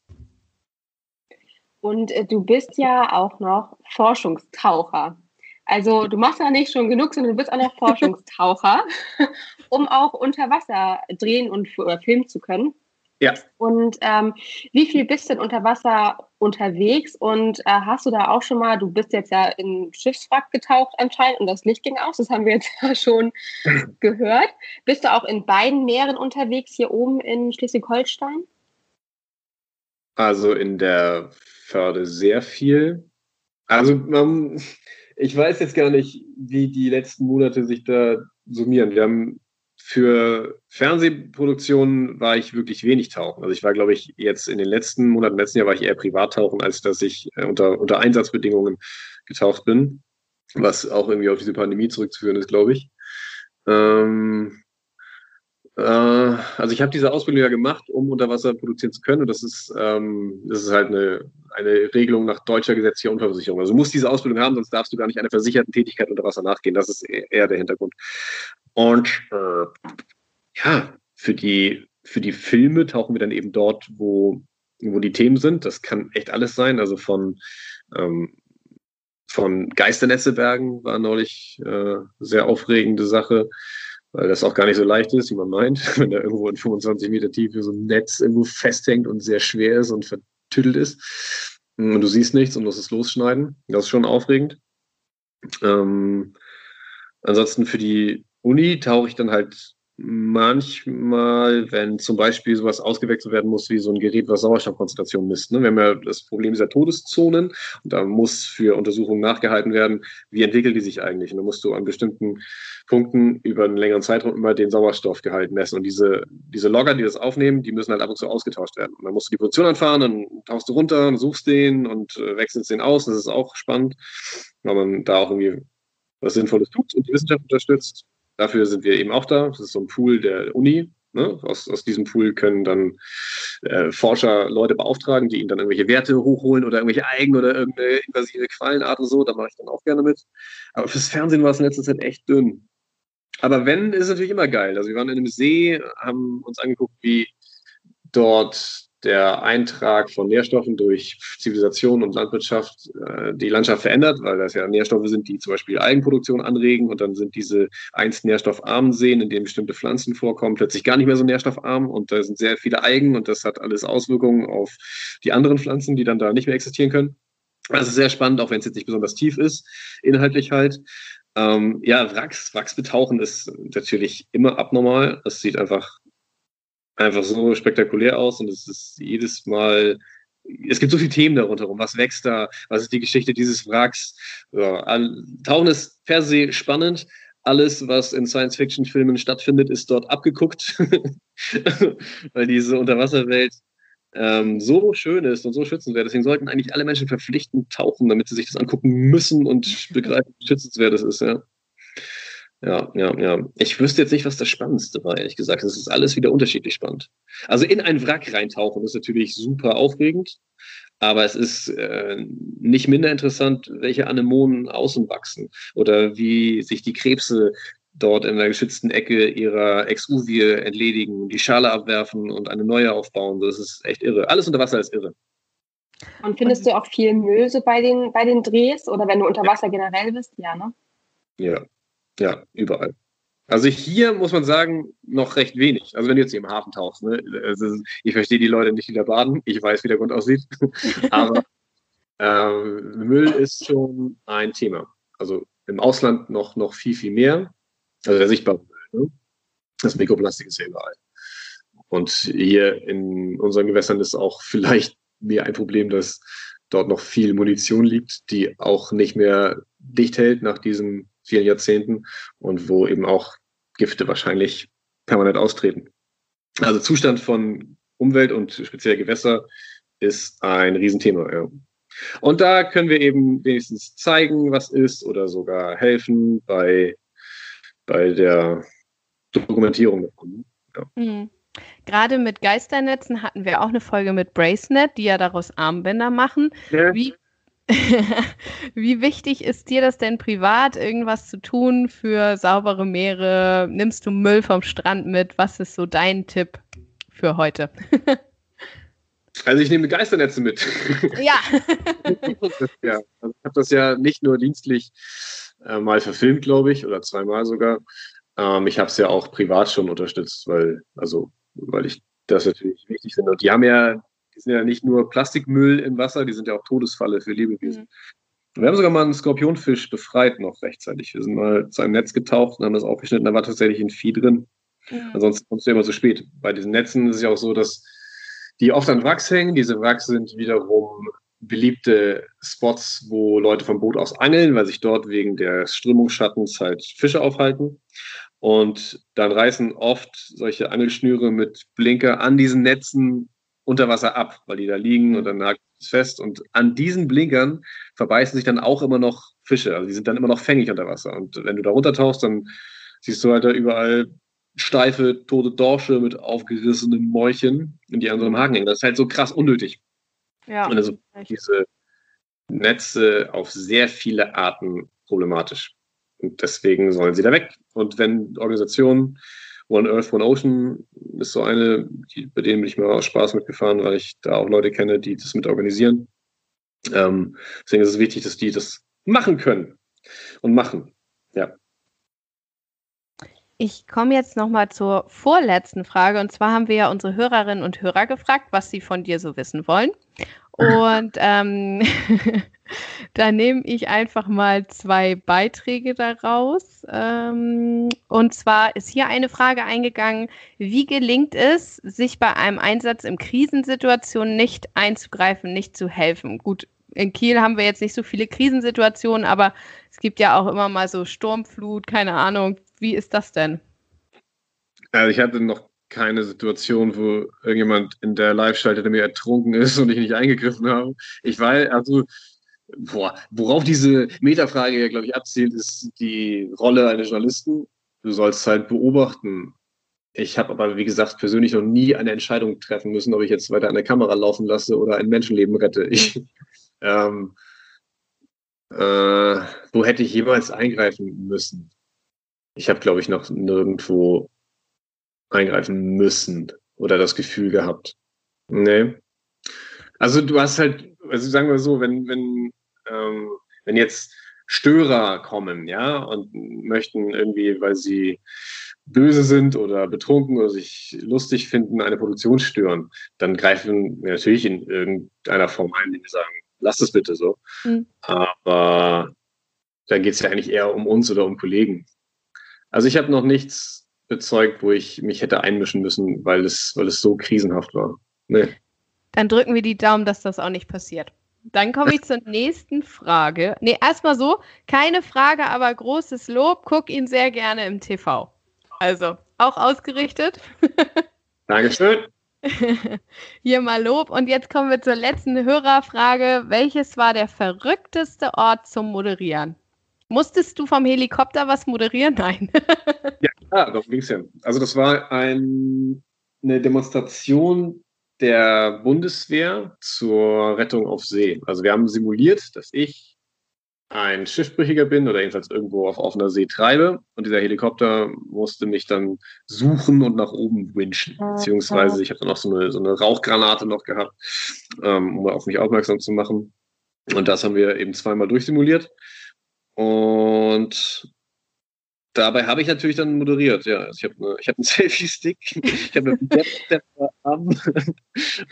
Und äh, du bist ja auch noch Forschungstaucher. Also du machst ja nicht schon genug, sondern du bist auch noch [LAUGHS] Forschungstaucher, [LAUGHS] um auch unter Wasser drehen und filmen zu können. Ja. Und ähm, wie viel bist du denn unter Wasser unterwegs? Und äh, hast du da auch schon mal, du bist jetzt ja in Schiffswrack getaucht anscheinend und das Licht ging aus, das haben wir jetzt [LAUGHS] ja schon [CLEARS THROAT] gehört. Bist du auch in beiden Meeren unterwegs, hier oben in Schleswig-Holstein? Also in der Förde sehr viel. Also man, ich weiß jetzt gar nicht, wie die letzten Monate sich da summieren. Wir haben für Fernsehproduktionen war ich wirklich wenig tauchen. Also ich war, glaube ich, jetzt in den letzten Monaten, letzten Jahr war ich eher privat tauchen, als dass ich äh, unter, unter Einsatzbedingungen getaucht bin, was auch irgendwie auf diese Pandemie zurückzuführen ist, glaube ich. Ähm, äh, also ich habe diese Ausbildung ja gemacht, um unter Wasser produzieren zu können. Und das ist, ähm, das ist halt eine, eine Regelung nach deutscher gesetzlicher Unfallversicherung. Also du musst diese Ausbildung haben, sonst darfst du gar nicht einer versicherten Tätigkeit unter Wasser nachgehen. Das ist e-, eher der Hintergrund. Und äh, ja, für die, für die Filme tauchen wir dann eben dort, wo, wo die Themen sind. Das kann echt alles sein. Also von ähm, von Geisternetze war neulich äh, sehr aufregende Sache weil das auch gar nicht so leicht ist, wie man meint, [LAUGHS] wenn da irgendwo in 25 Meter Tiefe so ein Netz irgendwo festhängt und sehr schwer ist und vertüttelt ist. Und du siehst nichts und musst es losschneiden. Das ist schon aufregend. Ähm, ansonsten für die Uni tauche ich dann halt manchmal, wenn zum Beispiel sowas ausgewechselt werden muss, wie so ein Gerät, was Sauerstoffkonzentration misst. Ne? Wir haben ja das Problem dieser Todeszonen und da muss für Untersuchungen nachgehalten werden, wie entwickelt die sich eigentlich. Und da musst du an bestimmten Punkten über einen längeren Zeitraum immer den Sauerstoffgehalt messen. Und diese, diese Logger, die das aufnehmen, die müssen halt ab und zu ausgetauscht werden. Und dann musst du die Position anfahren, dann tauchst du runter suchst den und äh, wechselst den aus. Das ist auch spannend, weil man da auch irgendwie was Sinnvolles tut und die Wissenschaft unterstützt. Dafür sind wir eben auch da. Das ist so ein Pool der Uni, Ne? Aus, aus diesem Pool können dann äh, Forscher Leute beauftragen, die ihnen dann irgendwelche Werte hochholen oder irgendwelche Eigen oder irgendeine invasive Quallenart und so. Da mache ich dann auch gerne mit. Aber fürs Fernsehen war es in letzter Zeit echt dünn. Aber wenn, ist es natürlich immer geil. Also wir waren in einem See, haben uns angeguckt, wie dort der Eintrag von Nährstoffen durch Zivilisation und Landwirtschaft äh, die Landschaft verändert, weil das ja Nährstoffe sind, die zum Beispiel Eigenproduktion anregen und dann sind diese einst nährstoffarmen Seen, in denen bestimmte Pflanzen vorkommen, plötzlich gar nicht mehr so nährstoffarm und da sind sehr viele Eigen und das hat alles Auswirkungen auf die anderen Pflanzen, die dann da nicht mehr existieren können. Also sehr spannend, auch wenn es jetzt nicht besonders tief ist, inhaltlich halt. Ähm, ja, Wracks, Wracks betauchen ist natürlich immer abnormal. Es sieht einfach einfach so spektakulär aus und es ist jedes Mal, es gibt so viele Themen darunter rum. Was wächst da? Was ist die Geschichte dieses Wracks? Ja, Tauchen ist per se spannend. Alles, was in Science-Fiction-Filmen stattfindet, ist dort abgeguckt, [LAUGHS] weil diese Unterwasserwelt ähm, so schön ist und so schützenswert. Deswegen sollten eigentlich alle Menschen verpflichtend tauchen, damit sie sich das angucken müssen und begreifen, wie schützenswert es ist. Ja. Ja, ja, ja. Ich wüsste jetzt nicht, was das Spannendste war, ehrlich gesagt. Es ist alles wieder unterschiedlich spannend. Also in ein Wrack reintauchen ist natürlich super aufregend, aber es ist äh, nicht minder interessant, welche Anemonen außen wachsen oder wie sich die Krebse dort in der geschützten Ecke ihrer Exuvie entledigen, die Schale abwerfen und eine neue aufbauen. Das ist echt irre. Alles unter Wasser ist irre. Und findest du auch viel so bei den, bei den Drehs oder wenn du unter Wasser generell bist? Ja, ne? Ja, ja, überall. Also hier muss man sagen, noch recht wenig. Also wenn du jetzt hier im Hafen tauchst, ne? also ich verstehe die Leute nicht, die da baden. Ich weiß, wie der Grund aussieht. [LAUGHS] Aber äh, Müll ist schon ein Thema. Also im Ausland noch, noch viel, viel mehr. Also der sichtbare Müll. Ne? Das Mikroplastik ist ja überall. Und hier in unseren Gewässern ist auch [LAUGHS] vielleicht mehr ein Problem, dass dort noch viel Munition liegt, die auch nicht mehr dicht hält nach diesem vielen Jahrzehnten und wo eben auch Gifte wahrscheinlich permanent austreten. Also Zustand von Umwelt und speziell Gewässer ist ein Riesenthema. Ja. Und da können wir eben wenigstens zeigen, was ist oder sogar helfen bei, bei der Dokumentierung davon. Ja. Mhm. Gerade mit Geisternetzen hatten wir auch eine Folge mit Bracenet, die ja daraus Armbänder machen. Ja. Wie [LAUGHS] Wie wichtig ist dir das denn privat, irgendwas zu tun für saubere Meere? Nimmst du Müll vom Strand mit? Was ist so dein Tipp für heute? [LAUGHS] Also ich nehme Geisternetze mit. [LAUGHS] Ja. ja also ich habe das ja nicht nur dienstlich äh, mal verfilmt, glaube ich, oder zweimal sogar. Ähm, ich habe es ja auch privat schon unterstützt, weil, also, weil ich das natürlich wichtig finde. Und die haben ja die sind ja nicht nur Plastikmüll im Wasser, die sind ja auch Todesfalle für Lebewesen. Mhm. Wir haben sogar mal einen Skorpionfisch befreit noch rechtzeitig. Wir sind mal zu einem Netz getaucht und haben das aufgeschnitten, da war tatsächlich ein Vieh drin. Mhm. Ansonsten kommst du immer zu spät. Bei diesen Netzen ist es ja auch so, dass die oft an Wracks hängen. Diese Wracks sind wiederum beliebte Spots, wo Leute vom Boot aus angeln, weil sich dort wegen des Strömungsschattens halt Fische aufhalten. Und dann reißen oft solche Angelschnüre mit Blinker an diesen Netzen unter Wasser ab, weil die da liegen und dann nagt es fest. Und an diesen Blinkern verbeißen sich dann auch immer noch Fische. Also die sind dann immer noch fängig unter Wasser. Und wenn du da runtertauchst, dann siehst du halt da überall steife, tote Dorsche mit aufgerissenen Mäulchen, die an so einem Haken hängen. Das ist halt so krass unnötig. Ja. Und also diese Netze auf sehr viele Arten problematisch. Und deswegen sollen sie da weg. Und wenn Organisationen One Earth, One Ocean ist so eine, die, bei denen bin ich mal aus Spaß mitgefahren, weil ich da auch Leute kenne, die das mit organisieren. Ähm, deswegen ist es wichtig, dass die das machen können und machen. Ja. Ich komme jetzt nochmal zur vorletzten Frage. Und zwar haben wir ja unsere Hörerinnen und Hörer gefragt, was sie von dir so wissen wollen. Und ähm, [LAUGHS] da nehme ich einfach mal zwei Beiträge daraus. Ähm, und zwar ist hier eine Frage eingegangen, wie gelingt es, sich bei einem Einsatz in Krisensituationen nicht einzugreifen, nicht zu helfen? Gut, in Kiel haben wir jetzt nicht so viele Krisensituationen, aber es gibt ja auch immer mal so Sturmflut, keine Ahnung. Wie ist das denn? Also ich hatte noch keine Situation, wo irgendjemand in der Live-Schalte mir ertrunken ist und ich nicht eingegriffen habe. Ich weiß, also boah, worauf diese Metafrage ja, glaube ich, abzielt, ist die Rolle eines Journalisten. Du sollst halt beobachten, ich habe aber, wie gesagt, persönlich noch nie eine Entscheidung treffen müssen, ob ich jetzt weiter eine Kamera laufen lasse oder ein Menschenleben rette. Ich, [LAUGHS] ähm, äh, wo hätte ich jemals eingreifen müssen? Ich habe, glaube ich, noch nirgendwo eingreifen müssen oder das Gefühl gehabt. Nee. Also du hast halt, also sagen wir so, wenn, wenn, ähm, wenn jetzt Störer kommen, ja, und möchten irgendwie, weil sie böse sind oder betrunken oder sich lustig finden, eine Produktion stören, dann greifen wir natürlich in irgendeiner Form ein, indem wir sagen, lass es bitte so. Mhm. Aber da geht es ja eigentlich eher um uns oder um Kollegen. Also ich habe noch nichts bezeugt, wo ich mich hätte einmischen müssen, weil es, weil es so krisenhaft war. Nee. Dann drücken wir die Daumen, dass das auch nicht passiert. Dann komme ich [LAUGHS] zur nächsten Frage. Nee, erstmal so, keine Frage, aber großes Lob. Guck ihn sehr gerne im TV. Also, auch ausgerichtet. [LAUGHS] Dankeschön. [LAUGHS] Hier mal Lob. Und jetzt kommen wir zur letzten Hörerfrage. Welches war der verrückteste Ort zum Moderieren? Musstest du vom Helikopter was moderieren? Nein. ja, klar, darum ging es ja. Also das war ein, eine Demonstration der Bundeswehr zur Rettung auf See. Also wir haben simuliert, dass ich ein Schiffbrüchiger bin oder jedenfalls irgendwo auf offener See treibe und dieser Helikopter musste mich dann suchen und nach oben winchen. Beziehungsweise ich habe dann auch so eine, so eine Rauchgranate noch gehabt, ähm, um auf mich aufmerksam zu machen. Und das haben wir eben zweimal durchsimuliert. Und dabei habe ich natürlich dann moderiert, ja. Also ich habe ne, hab einen [LAUGHS] Selfie-Stick, ich habe einen Stepper [LAUGHS] am,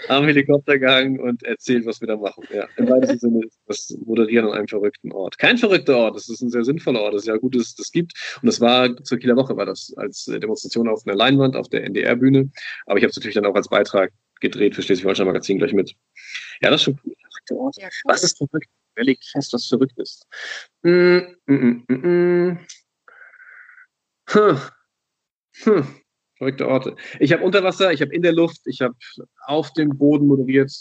am Helikopter gehangen und erzählt, was wir da machen. Ja, im weitesten Sinne ist das Moderieren an einem verrückten Ort. Kein verrückter Ort, das ist ein sehr sinnvoller Ort, das ist ja gut, dass es das gibt. Und das war zur Kieler Woche, war das als Demonstration auf einer Leinwand auf der NDR-Bühne. Aber ich habe es natürlich dann auch als Beitrag gedreht für Schleswig-Holstein Magazin gleich mit. Ja, das ist schon cool. Ort. Ja, was ist verrückt? Wer legt fest, was verrückt ist? Mm, mm, mm, mm. Hm. Hm. Verrückte Orte. Ich habe unter Wasser, ich habe in der Luft, ich habe auf dem Boden moderiert,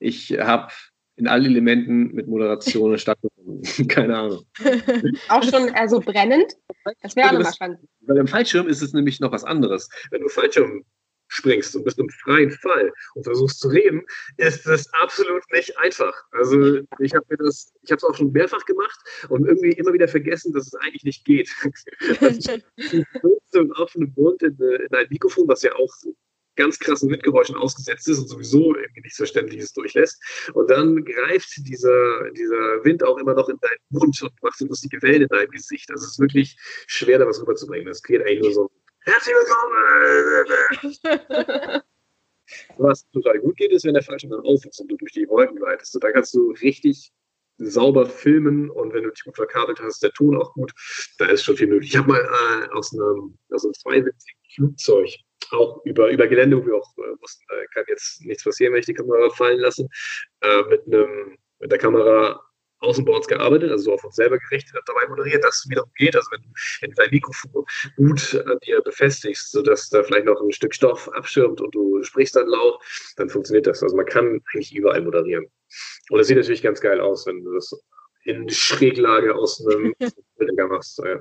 ich habe in allen Elementen mit Moderationen stattgefunden. [LAUGHS] Keine Ahnung. [LAUGHS] Auch schon so brennend? Das wäre auch nochmal spannend. Weil im Fallschirm ist es nämlich noch was anderes. Wenn du Fallschirm springst und bist im freien Fall und versuchst zu reden, ist das absolut nicht einfach. Also ich habe mir das, ich habe es auch schon mehrfach gemacht und irgendwie immer wieder vergessen, dass es eigentlich nicht geht. [LAUGHS] [LAUGHS] und auf einem Mund in, in ein Mikrofon, was ja auch ganz krassen Windgeräuschen ausgesetzt ist und sowieso irgendwie nichts Verständliches durchlässt. Und dann greift dieser, dieser Wind auch immer noch in deinen Mund und macht so lustige Wellen in deinem Gesicht. Also es ist wirklich schwer, da was rüberzubringen. Das geht eigentlich nur so Herzlich willkommen! Was total gut geht, ist, wenn der Fallschirm dann auf ist und du durch die Wolken gleitest. Dann kannst du richtig sauber filmen und wenn du dich gut verkabelt hast, der Ton auch gut, da ist schon viel möglich. Ich habe mal äh, aus, einem, aus einem zweiwitzigen Flugzeug auch über, über Gelände, wo wir auch äh, wussten, da kann jetzt nichts passieren, wenn ich die Kamera fallen lasse, äh, mit, einem, mit der Kamera Außenboards gearbeitet, also so auf uns selber gerichtet, habe dabei moderiert, dass es wiederum geht. Also wenn du wenn dein Mikrofon gut an dir befestigst, sodass da vielleicht noch ein Stück Stoff abschirmt und du sprichst dann laut, dann funktioniert das. Also man kann eigentlich überall moderieren. Und es sieht natürlich ganz geil aus, wenn du das in Schräglage aus einem [LAUGHS] Bilder machst. Ja.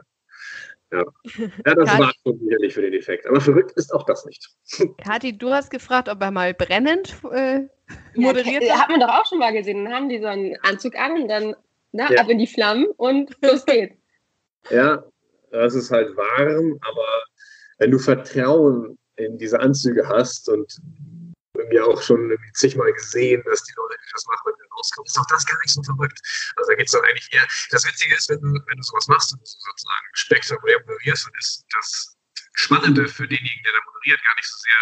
Ja. [LAUGHS] ja, das Kati, war schon sicherlich für den Effekt. Aber verrückt ist auch das nicht. [LAUGHS] Kathi, du hast gefragt, ob er mal brennend äh, moderiert ja, hat. Hat man doch auch schon mal gesehen. Dann haben die so einen Anzug an und dann na, ja. ab in die Flammen und los [LAUGHS] geht's. Ja, das ist halt warm, aber wenn du Vertrauen in diese Anzüge hast und irgendwie auch schon irgendwie zigmal gesehen, dass die Leute, die das machen, wenn du rauskommst, ist auch das gar nicht so verrückt. Also da geht es dann eigentlich eher, das Witzige ist, wenn du, wenn du sowas machst und sozusagen spektakulär moderierst, dann ist das Spannende für denjenigen, der da moderiert, gar nicht so sehr,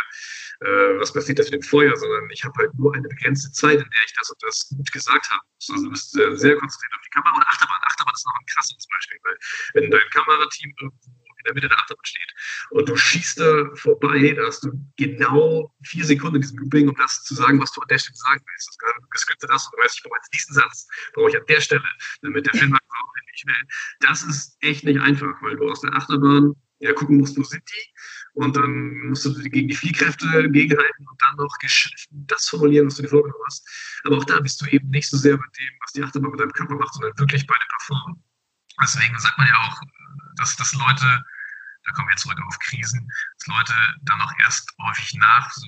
äh, was passiert da für den Feuer, sondern ich habe halt nur eine begrenzte Zeit, in der ich das und das gut gesagt habe. Also du bist äh, sehr konzentriert auf die Kamera und Achterbahn. Achterbahn ist noch ein krasses Beispiel, weil wenn dein Kamerateam irgendwo der Mitte der Achterbahn steht. Und du schießt da vorbei, da hast du genau vier Sekunden in diesem Looping, um das zu sagen, was du an der Stelle sagen willst. Das ist geskriptet hast und du weißt, ich brauche als nächsten Satz, brauche ich an der Stelle, damit der Film auch nicht will. Das ist echt nicht einfach, weil du aus der Achterbahn ja gucken musst, wo sind die? Und dann musst du gegen die Fliehkräfte gegenhalten und dann noch das formulieren, was du dir vorgenommen hast. Aber auch da bist du eben nicht so sehr mit dem, was die Achterbahn mit deinem Körper macht, sondern wirklich bei der Performance. Deswegen sagt man ja auch, dass, dass Leute da kommen wir zurück auf Krisen, dass Leute dann auch erst häufig nach so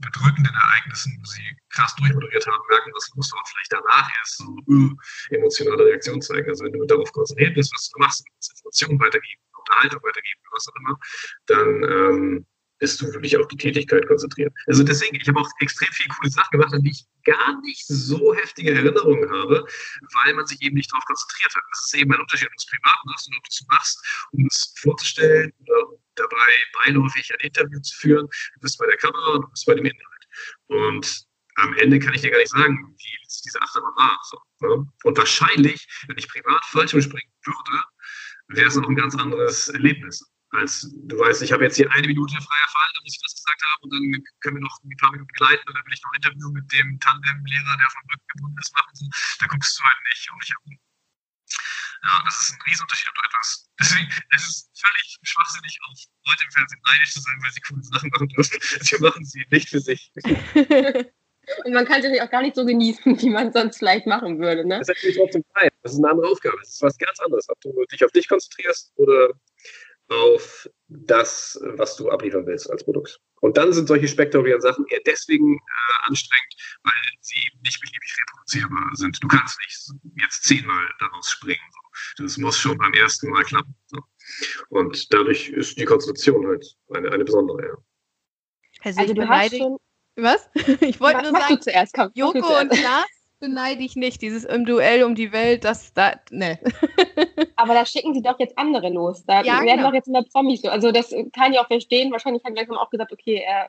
bedrückenden Ereignissen, wo sie krass durchmoderiert haben, merken, was los war, vielleicht danach erst so uh, emotionale Reaktionen zeigen. Also wenn du darauf konzentriert bist, was du machst, Informationen weitergeben, Unterhaltung weitergeben, was auch immer, dann ähm, bist du wirklich auf die Tätigkeit konzentriert. Also deswegen, ich habe auch extrem viele coole Sachen gemacht, an die ich gar nicht so heftige Erinnerungen habe, weil man sich eben nicht darauf konzentriert hat. Das ist eben ein Unterschied, ob du es privat machst und ob du es machst, um es vorzustellen oder dabei beiläufig ein Interview zu führen. Du bist bei der Kamera und du bist bei dem Inhalt. Und am Ende kann ich dir gar nicht sagen, wie diese Achterbahn war. So, ne? Und wahrscheinlich, wenn ich privat Fallschirm springen würde, wäre es noch ein ganz anderes Erlebnis als du weißt, ich habe jetzt hier eine Minute freier Fall, da muss ich das gesagt haben und dann können wir noch ein paar Minuten begleiten und dann will ich noch ein Interview mit dem Tandem-Lehrer, der von Rücken gebunden ist, machen. Da guckst du halt nicht. Und ich habe ja, das ist ein Riesenunterschied, ob du etwas. Deswegen, es ist völlig schwachsinnig, auf Leute im Fernsehen neidisch zu sein, weil sie coole Sachen machen dürfen. [LAUGHS] Sie machen sie nicht für sich. [LAUGHS] Und man kann sie auch gar nicht so genießen, wie man sonst vielleicht machen würde. Ne? Das ist natürlich trotzdem fein. Das ist eine andere Aufgabe. Das ist was ganz anderes, ob du dich auf dich konzentrierst oder auf das, was du abliefern willst als Produkt. Und dann sind solche spektakulären Sachen eher deswegen äh, anstrengend, weil sie nicht beliebig reproduzierbar sind. Du kannst nicht jetzt zehnmal daraus springen. So. Das muss schon beim ersten Mal klappen. So. Und dadurch ist die Konzentration halt eine, eine besondere. Ja. Also, also du hast schon was? [LAUGHS] Ich wollte nur sagen, zuerst, komm, Joko und Lars beneide ich nicht. Dieses im Duell um die Welt, das da, ne. [LAUGHS] Aber da schicken sie doch jetzt andere los. Da ja, werden genau. doch jetzt immer Promis so. Also das kann ich auch verstehen. Wahrscheinlich haben langsam auch gesagt, okay, äh,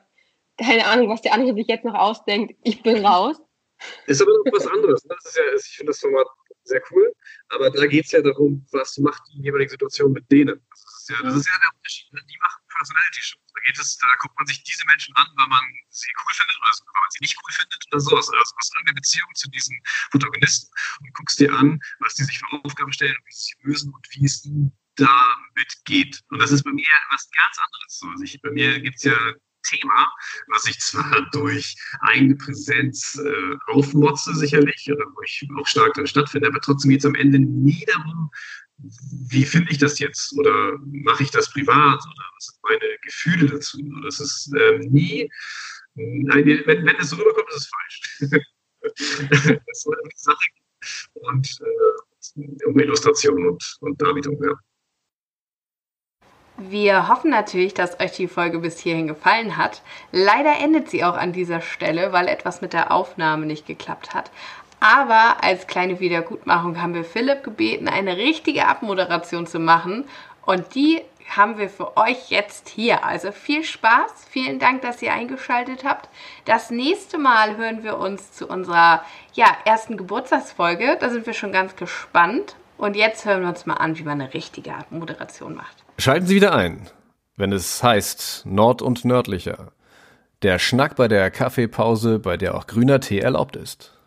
keine Ahnung, was der andere sich jetzt noch ausdenkt. Ich bin raus. Ist aber noch was anderes. Ne? Das ist ja, ich finde das Format sehr cool. Aber da geht es ja darum, was macht die jeweilige Situation mit denen. Das ist ja, das ist ja der Unterschied. Ne? Die machen Personality Shows. Da geht es, da guckt man sich diese Menschen an, weil man sie cool findet oder weil man sie nicht cool findet oder so. Also hast eine Beziehung zu diesen Protagonisten und guckst dir an, was die sich für Aufgaben stellen und wie sie sich lösen und wie es ihnen damit geht. Und das ist bei mir was ganz anderes. Also ich, bei mir gibt es ja Thema, was ich zwar [LAUGHS] durch eigene Präsenz äh, aufmotze, sicherlich, oder wo ich auch stark drin stattfinde, aber trotzdem geht es am Ende nie darum, wie finde ich das jetzt oder mache ich das privat oder was sind meine Gefühle dazu? Das ist ähm, nie, eine, wenn, wenn es so rüberkommt, ist es falsch. [LAUGHS] das soll eine Sache und äh, um Illustration und, und Darbietung, ja. Wir hoffen natürlich, dass euch die Folge bis hierhin gefallen hat. Leider endet sie auch an dieser Stelle, weil etwas mit der Aufnahme nicht geklappt hat. Aber als kleine Wiedergutmachung haben wir Philipp gebeten, eine richtige Abmoderation zu machen. Und die haben wir für euch jetzt hier. Also viel Spaß, vielen Dank, dass ihr eingeschaltet habt. Das nächste Mal hören wir uns zu unserer ja, ersten Geburtstagsfolge. Da sind wir schon ganz gespannt. Und jetzt hören wir uns mal an, wie man eine richtige Abmoderation macht. Schalten Sie wieder ein, wenn es heißt Nord und Nördlicher. Der Schnack bei der Kaffeepause, bei der auch grüner Tee erlaubt ist.